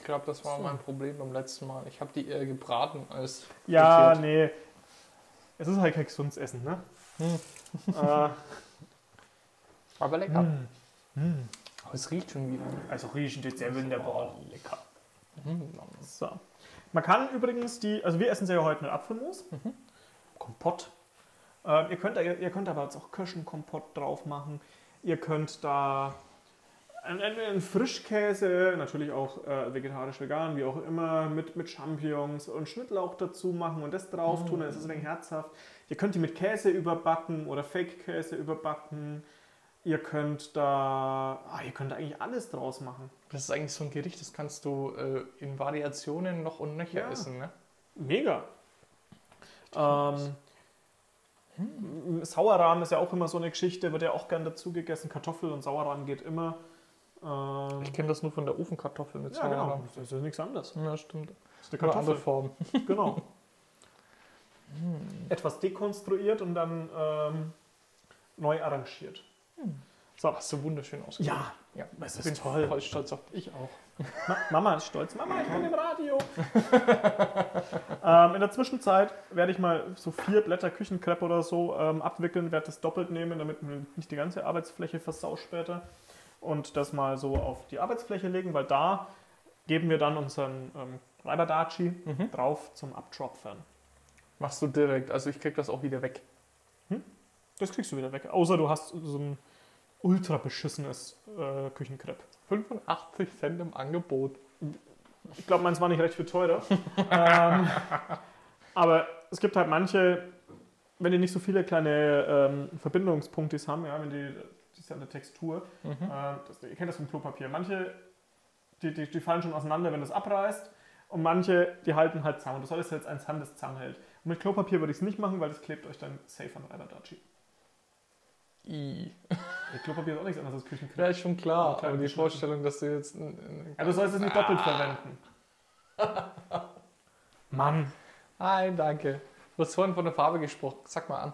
Glaube, das war So. mein Problem beim letzten Mal. Ich habe die eher gebraten als Ja, frittiert. nee. Es ist halt kein gesundes Essen, ne? äh, Aber lecker. mm. Aber es riecht schon wieder. also riechen die sehr wunderbar. lecker. Mhm. So. Man kann übrigens die, also wir essen ja heute mit Apfelmus, Kompott. Äh, ihr, könnt, ihr könnt aber jetzt auch Kirschenkompott drauf machen. Ihr könnt da einen Frischkäse, natürlich auch äh, vegetarisch, vegan, wie auch immer, mit, mit Champignons und Schnittlauch dazu machen und das drauf tun, dann ist es ein wenig herzhaft. Ihr könnt die mit Käse überbacken oder Fake-Käse überbacken. Ihr könnt da, ah, ihr könnt da eigentlich alles draus machen. Das ist eigentlich so ein Gericht, das kannst du äh, in Variationen noch und nöcher Ja. essen, ne? Mega. Ähm, Sauerrahm ist ja auch immer so eine Geschichte, wird ja auch gern dazu gegessen. Kartoffel und Sauerrahm geht immer. Ähm, Ich kenne das nur von der Ofenkartoffel mit ja, genau. Das ist nichts anderes. Ja, stimmt. Das ist eine Nur andere Kartoffel. Form. Genau. Etwas dekonstruiert und dann ähm, neu arrangiert. So. Hast du wunderschön ausgedrückt. Ja, ja. es Ich bin ist toll. voll stolz auf dich auch. Ma Mama ist stolz. Mama, ich bin im Radio. ähm, in der Zwischenzeit werde ich mal so vier Blätter Küchenkrepp oder so ähm, abwickeln, werde das doppelt nehmen, damit man nicht die ganze Arbeitsfläche versau später. Und das mal so auf die Arbeitsfläche legen, weil da geben wir dann unseren ähm, Reibadachi Mhm. drauf zum Abtropfen. Machst du direkt, also ich krieg das auch wieder weg. Das kriegst du wieder weg. Außer du hast so ein ultra beschissenes äh, Küchenkrepp. 85 Cent im Angebot. Ich glaube, meins war nicht recht viel teurer. ähm, aber es gibt halt manche, wenn die nicht so viele kleine ähm, Verbindungspunkte haben, ja, wenn die, ist ja eine Textur, Mhm. äh, das, ihr kennt das vom Klopapier. Manche, die, die, die fallen schon auseinander, wenn du es abreißt. Und manche, die halten halt zusammen. Du solltest jetzt eins haben, das zusammenhält. Und mit Klopapier würde ich es nicht machen, weil das klebt euch dann safe an Reibadachi. I. Ja, Klopapier ist auch nichts anderes als Küchenkrepp. Ja, ist schon Ein klar, aber die. Vorstellung, dass du jetzt. ein- ein- Ja, du sollst es nicht doppelt verwenden. Mann. Nein, danke. Du hast vorhin von der Farbe gesprochen. Sag mal an.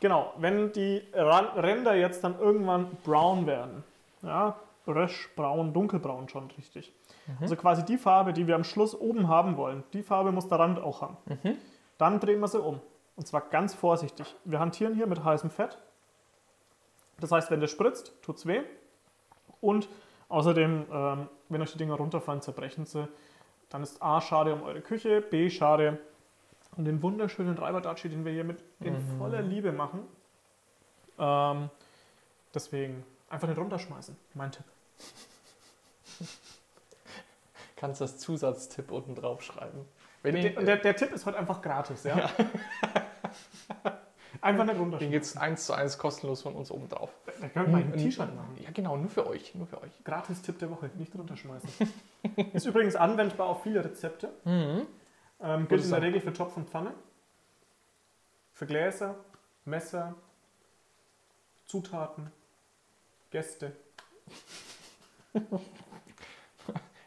Genau, wenn die Ränder jetzt dann irgendwann brown werden, ja, rösch, braun, dunkelbraun schon richtig. Also quasi die Farbe, die wir am Schluss oben haben wollen, die Farbe muss der Rand auch haben. Dann drehen wir sie um. Und zwar ganz vorsichtig. Wir hantieren hier mit heißem Fett. Das heißt, wenn der spritzt, tut es weh. Und außerdem, ähm, wenn euch die Dinger runterfallen, zerbrechen sie. Dann ist A schade um eure Küche, B schade um den wunderschönen Reibadachi, den wir hier mit in Mhm. voller Liebe machen. Ähm, deswegen einfach nicht runterschmeißen. Mein Tipp. Kannst das Zusatztipp unten drauf schreiben. Wenn Der, der, der Tipp ist heute einfach gratis, ja? einfach nicht den runterschmeißen. gibt es eins zu eins kostenlos von uns oben drauf. Da können wir mal ein T-Shirt machen. Ja, genau, nur für euch. Nur für euch. Gratis-Tipp der Woche, nicht runterschmeißen. ist übrigens anwendbar auf viele Rezepte. Mhm. Ähm, gilt in der. Regel für Topf und Pfanne. Für Gläser, Messer, Zutaten, Gäste.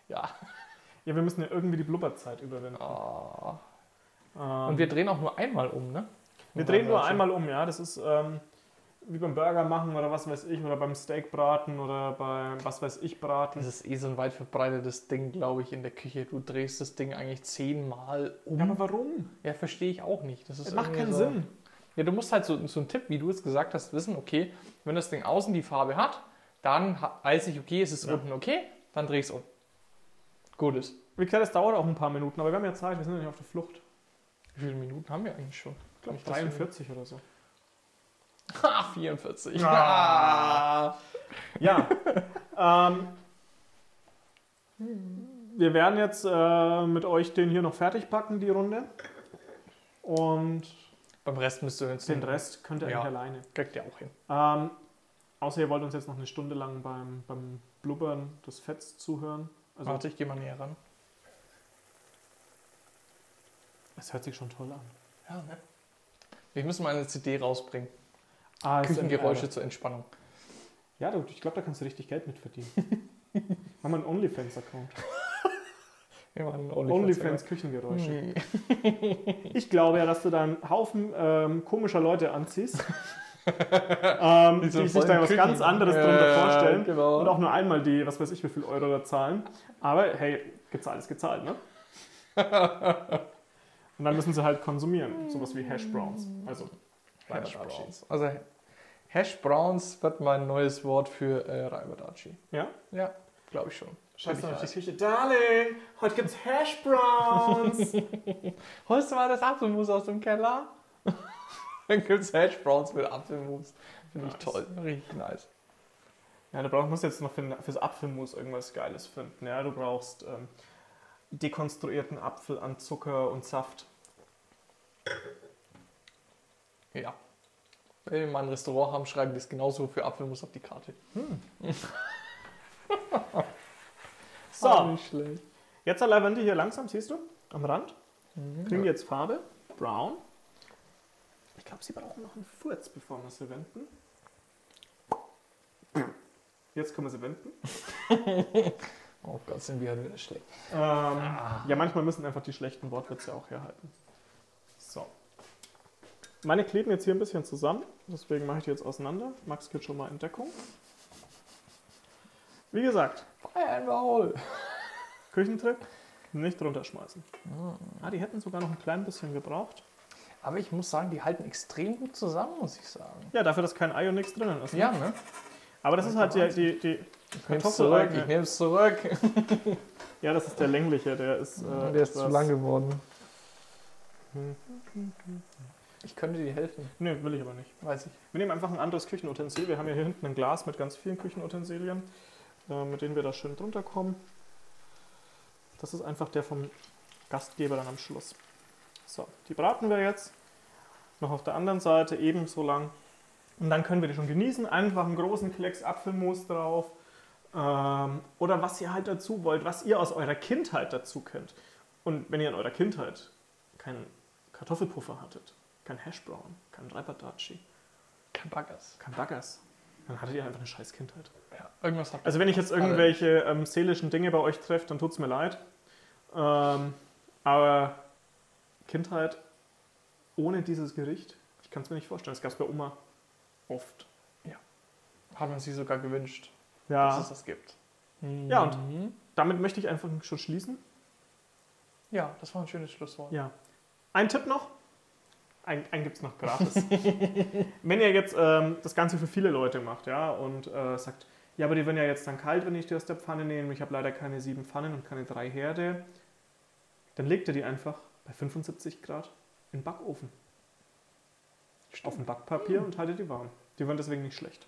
Ja. Ja, wir müssen ja irgendwie die Blubberzeit überwinden. Ah. Ähm, Und wir drehen auch nur einmal um, ne? wir drehen nur einmal um, ja. Das ist ähm, wie beim Burger machen oder was weiß ich, oder beim Steak braten oder beim was weiß ich braten. Das ist eh so ein weit verbreitetes Ding, glaube ich, in der Küche. Du drehst das Ding eigentlich zehnmal um. Ja, aber warum? Ja, verstehe ich auch nicht. Das ist Das macht keinen so, Sinn. Ja, du musst halt so, so einen Tipp, wie du es gesagt hast, wissen, okay, wenn das Ding außen die Farbe hat, dann weiß ich, okay, es ist Ja. unten okay, dann dreh ich es um. Gut ist. Wie gesagt, es dauert auch ein paar Minuten, aber wir haben ja Zeit, wir sind ja nicht auf der Flucht. Wie viele Minuten haben wir eigentlich schon? Ich glaube Nicht, dass 43 oder so. Ha, 44. Ah. Ah. Ja. ähm, wir werden jetzt äh, mit euch den hier noch fertig packen, die Runde. Und Beim Rest müsst ihr jetzt den Rest könnt ihr Ja. eigentlich alleine. kriegt ihr auch hin. Ähm, außer ihr wollt uns jetzt noch eine Stunde lang beim, beim Blubbern des Fetts zuhören. Also Warte, ich gehe mal näher ran. Das hört sich schon toll an. Ja, ne? Wir müssen mal eine CD rausbringen. Ah, Küchengeräusche zur Entspannung. Ja, du, ich glaube, da kannst du richtig Geld mit verdienen. Mach mal einen OnlyFans-Account. Wir machen OnlyFans Küchengeräusche. Nee. Ich glaube ja, dass du da einen Haufen ähm, komischer Leute anziehst, ähm, die, so sich da was Küchen. ganz anderes Ja, drunter vorstellen genau. und auch nur einmal die, was weiß ich, wie viel Euro da zahlen. Aber hey, gezahlt ist gezahlt, ne? und dann müssen sie halt konsumieren, sowas wie Hash Browns. Also Hash Reiberdatschi. Browns. Also Hash Browns wird mein neues Wort für äh, Reiberdatschi. Ja? Ja, glaube ich schon. Scheiß Stell auf die Küche. Darling, heute gibt's Hash Browns. Holst du mal das Apfelmus aus dem Keller? Dann gibt es Hash Browns mit Apfelmus. Finde ich Nice. toll. Richtig nice. Ja, du brauchst, musst jetzt noch für, fürs Apfelmus irgendwas Geiles finden. Ja, du brauchst ähm, dekonstruierten Apfel an Zucker und Saft. Ja. Wenn wir mal ein Restaurant haben, schreiben wir es genauso für Apfelmus auf die Karte. So, Ah, nicht schlecht. jetzt Lavendel hier langsam, siehst du? Am Rand. Mhm. Kriegen jetzt Farbe. Brown. Ich glaube, sie brauchen noch einen Furz, bevor wir sie wenden. Jetzt können wir sie wenden. Oh Gott, sind wir wieder schlecht. Ähm, Ja, manchmal müssen einfach die schlechten Wortwitze auch herhalten. Meine kleben jetzt hier ein bisschen zusammen, deswegen mache ich die jetzt auseinander. Max geht schon mal in Deckung. Wie gesagt, Fireball. Küchentrick, nicht runterschmeißen. Ah, die hätten sogar noch ein klein bisschen gebraucht. Aber ich muss sagen, die halten extrem gut zusammen, muss ich sagen. Ja, dafür, dass kein Ei und nichts drinnen ist. ne? Ja, ne? Aber das ist halt die, die, die Ich nehme es zurück. Ich nehme es zurück. Ja, das ist der längliche, der ist. äh, Der ist zu lang geworden. Hm. Ich könnte dir helfen, Nee, will ich aber nicht. weiß ich. Wir nehmen einfach ein anderes Küchenutensil. Wir haben ja hier hinten ein Glas mit ganz vielen Küchenutensilien, äh, mit denen wir da schön drunter kommen. Das ist einfach der vom Gastgeber dann am Schluss. So, die braten wir jetzt. Noch auf der anderen Seite ebenso lang. Und dann können wir die schon genießen. Einfach einen großen Klecks Apfelmus drauf. Ähm, oder was ihr halt dazu wollt, was ihr aus eurer Kindheit dazu kennt. Und wenn ihr in eurer Kindheit keinen Kartoffelpuffer hattet, kein Hashbrown, kein Reipadachi, Kein Baggers. kein Baggers. Dann hattet ihr einfach eine scheiß Kindheit. Ja, irgendwas hat Also wenn ich jetzt irgendwelche ähm, seelischen Dinge bei euch treffe, dann tut es mir leid. Ähm, aber Kindheit ohne dieses Gericht, ich kann es mir nicht vorstellen. Das gab es bei Oma oft. Hat man sich sogar gewünscht, dass Ja, es das gibt. Ja, und- Mhm. damit möchte ich einfach schon schließen. Ja, das war ein schönes Schlusswort. Ja. Ein Tipp noch. Ein, einen gibt es noch gratis. wenn ihr jetzt ähm, das Ganze für viele Leute macht, ja, und äh, sagt, ja, aber die werden ja jetzt dann kalt, wenn ich die aus der Pfanne nehme. Ich habe leider keine sieben Pfannen und keine drei Herde. Dann legt ihr die einfach bei 75 Grad in den Backofen. Auf ein Backpapier und haltet die warm. Die werden deswegen nicht schlecht.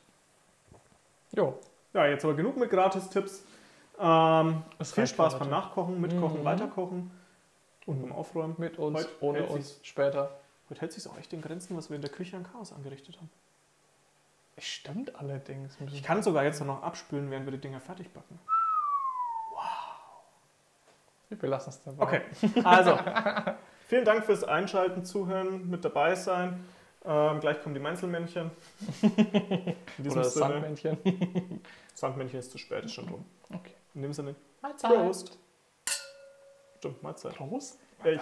Jo, Ja, jetzt aber genug mit Gratis-Tipps. Ähm, Es viel Spaß beim. Nachkochen, Mitkochen, Mhm. Weiterkochen und beim Aufräumen. mit uns, Heute ohne uns, später. Heute hält sich auch echt in Grenzen, was wir in der Küche an Chaos angerichtet haben. Stimmt allerdings. Ich kann sogar jetzt noch abspülen, während wir die Dinger fertig backen. Wir belassen es dabei. Okay, also vielen Dank fürs Einschalten, Zuhören, mit dabei sein. Ähm, gleich kommen die Meinzelmännchen. In diesem Oder das Sinne, Sandmännchen. Sandmännchen ist zu spät, ist schon drum. Okay. In dem Sinne, Mahlzeit. Prost. Stimmt, Mahlzeit. Prost. Ja, ich,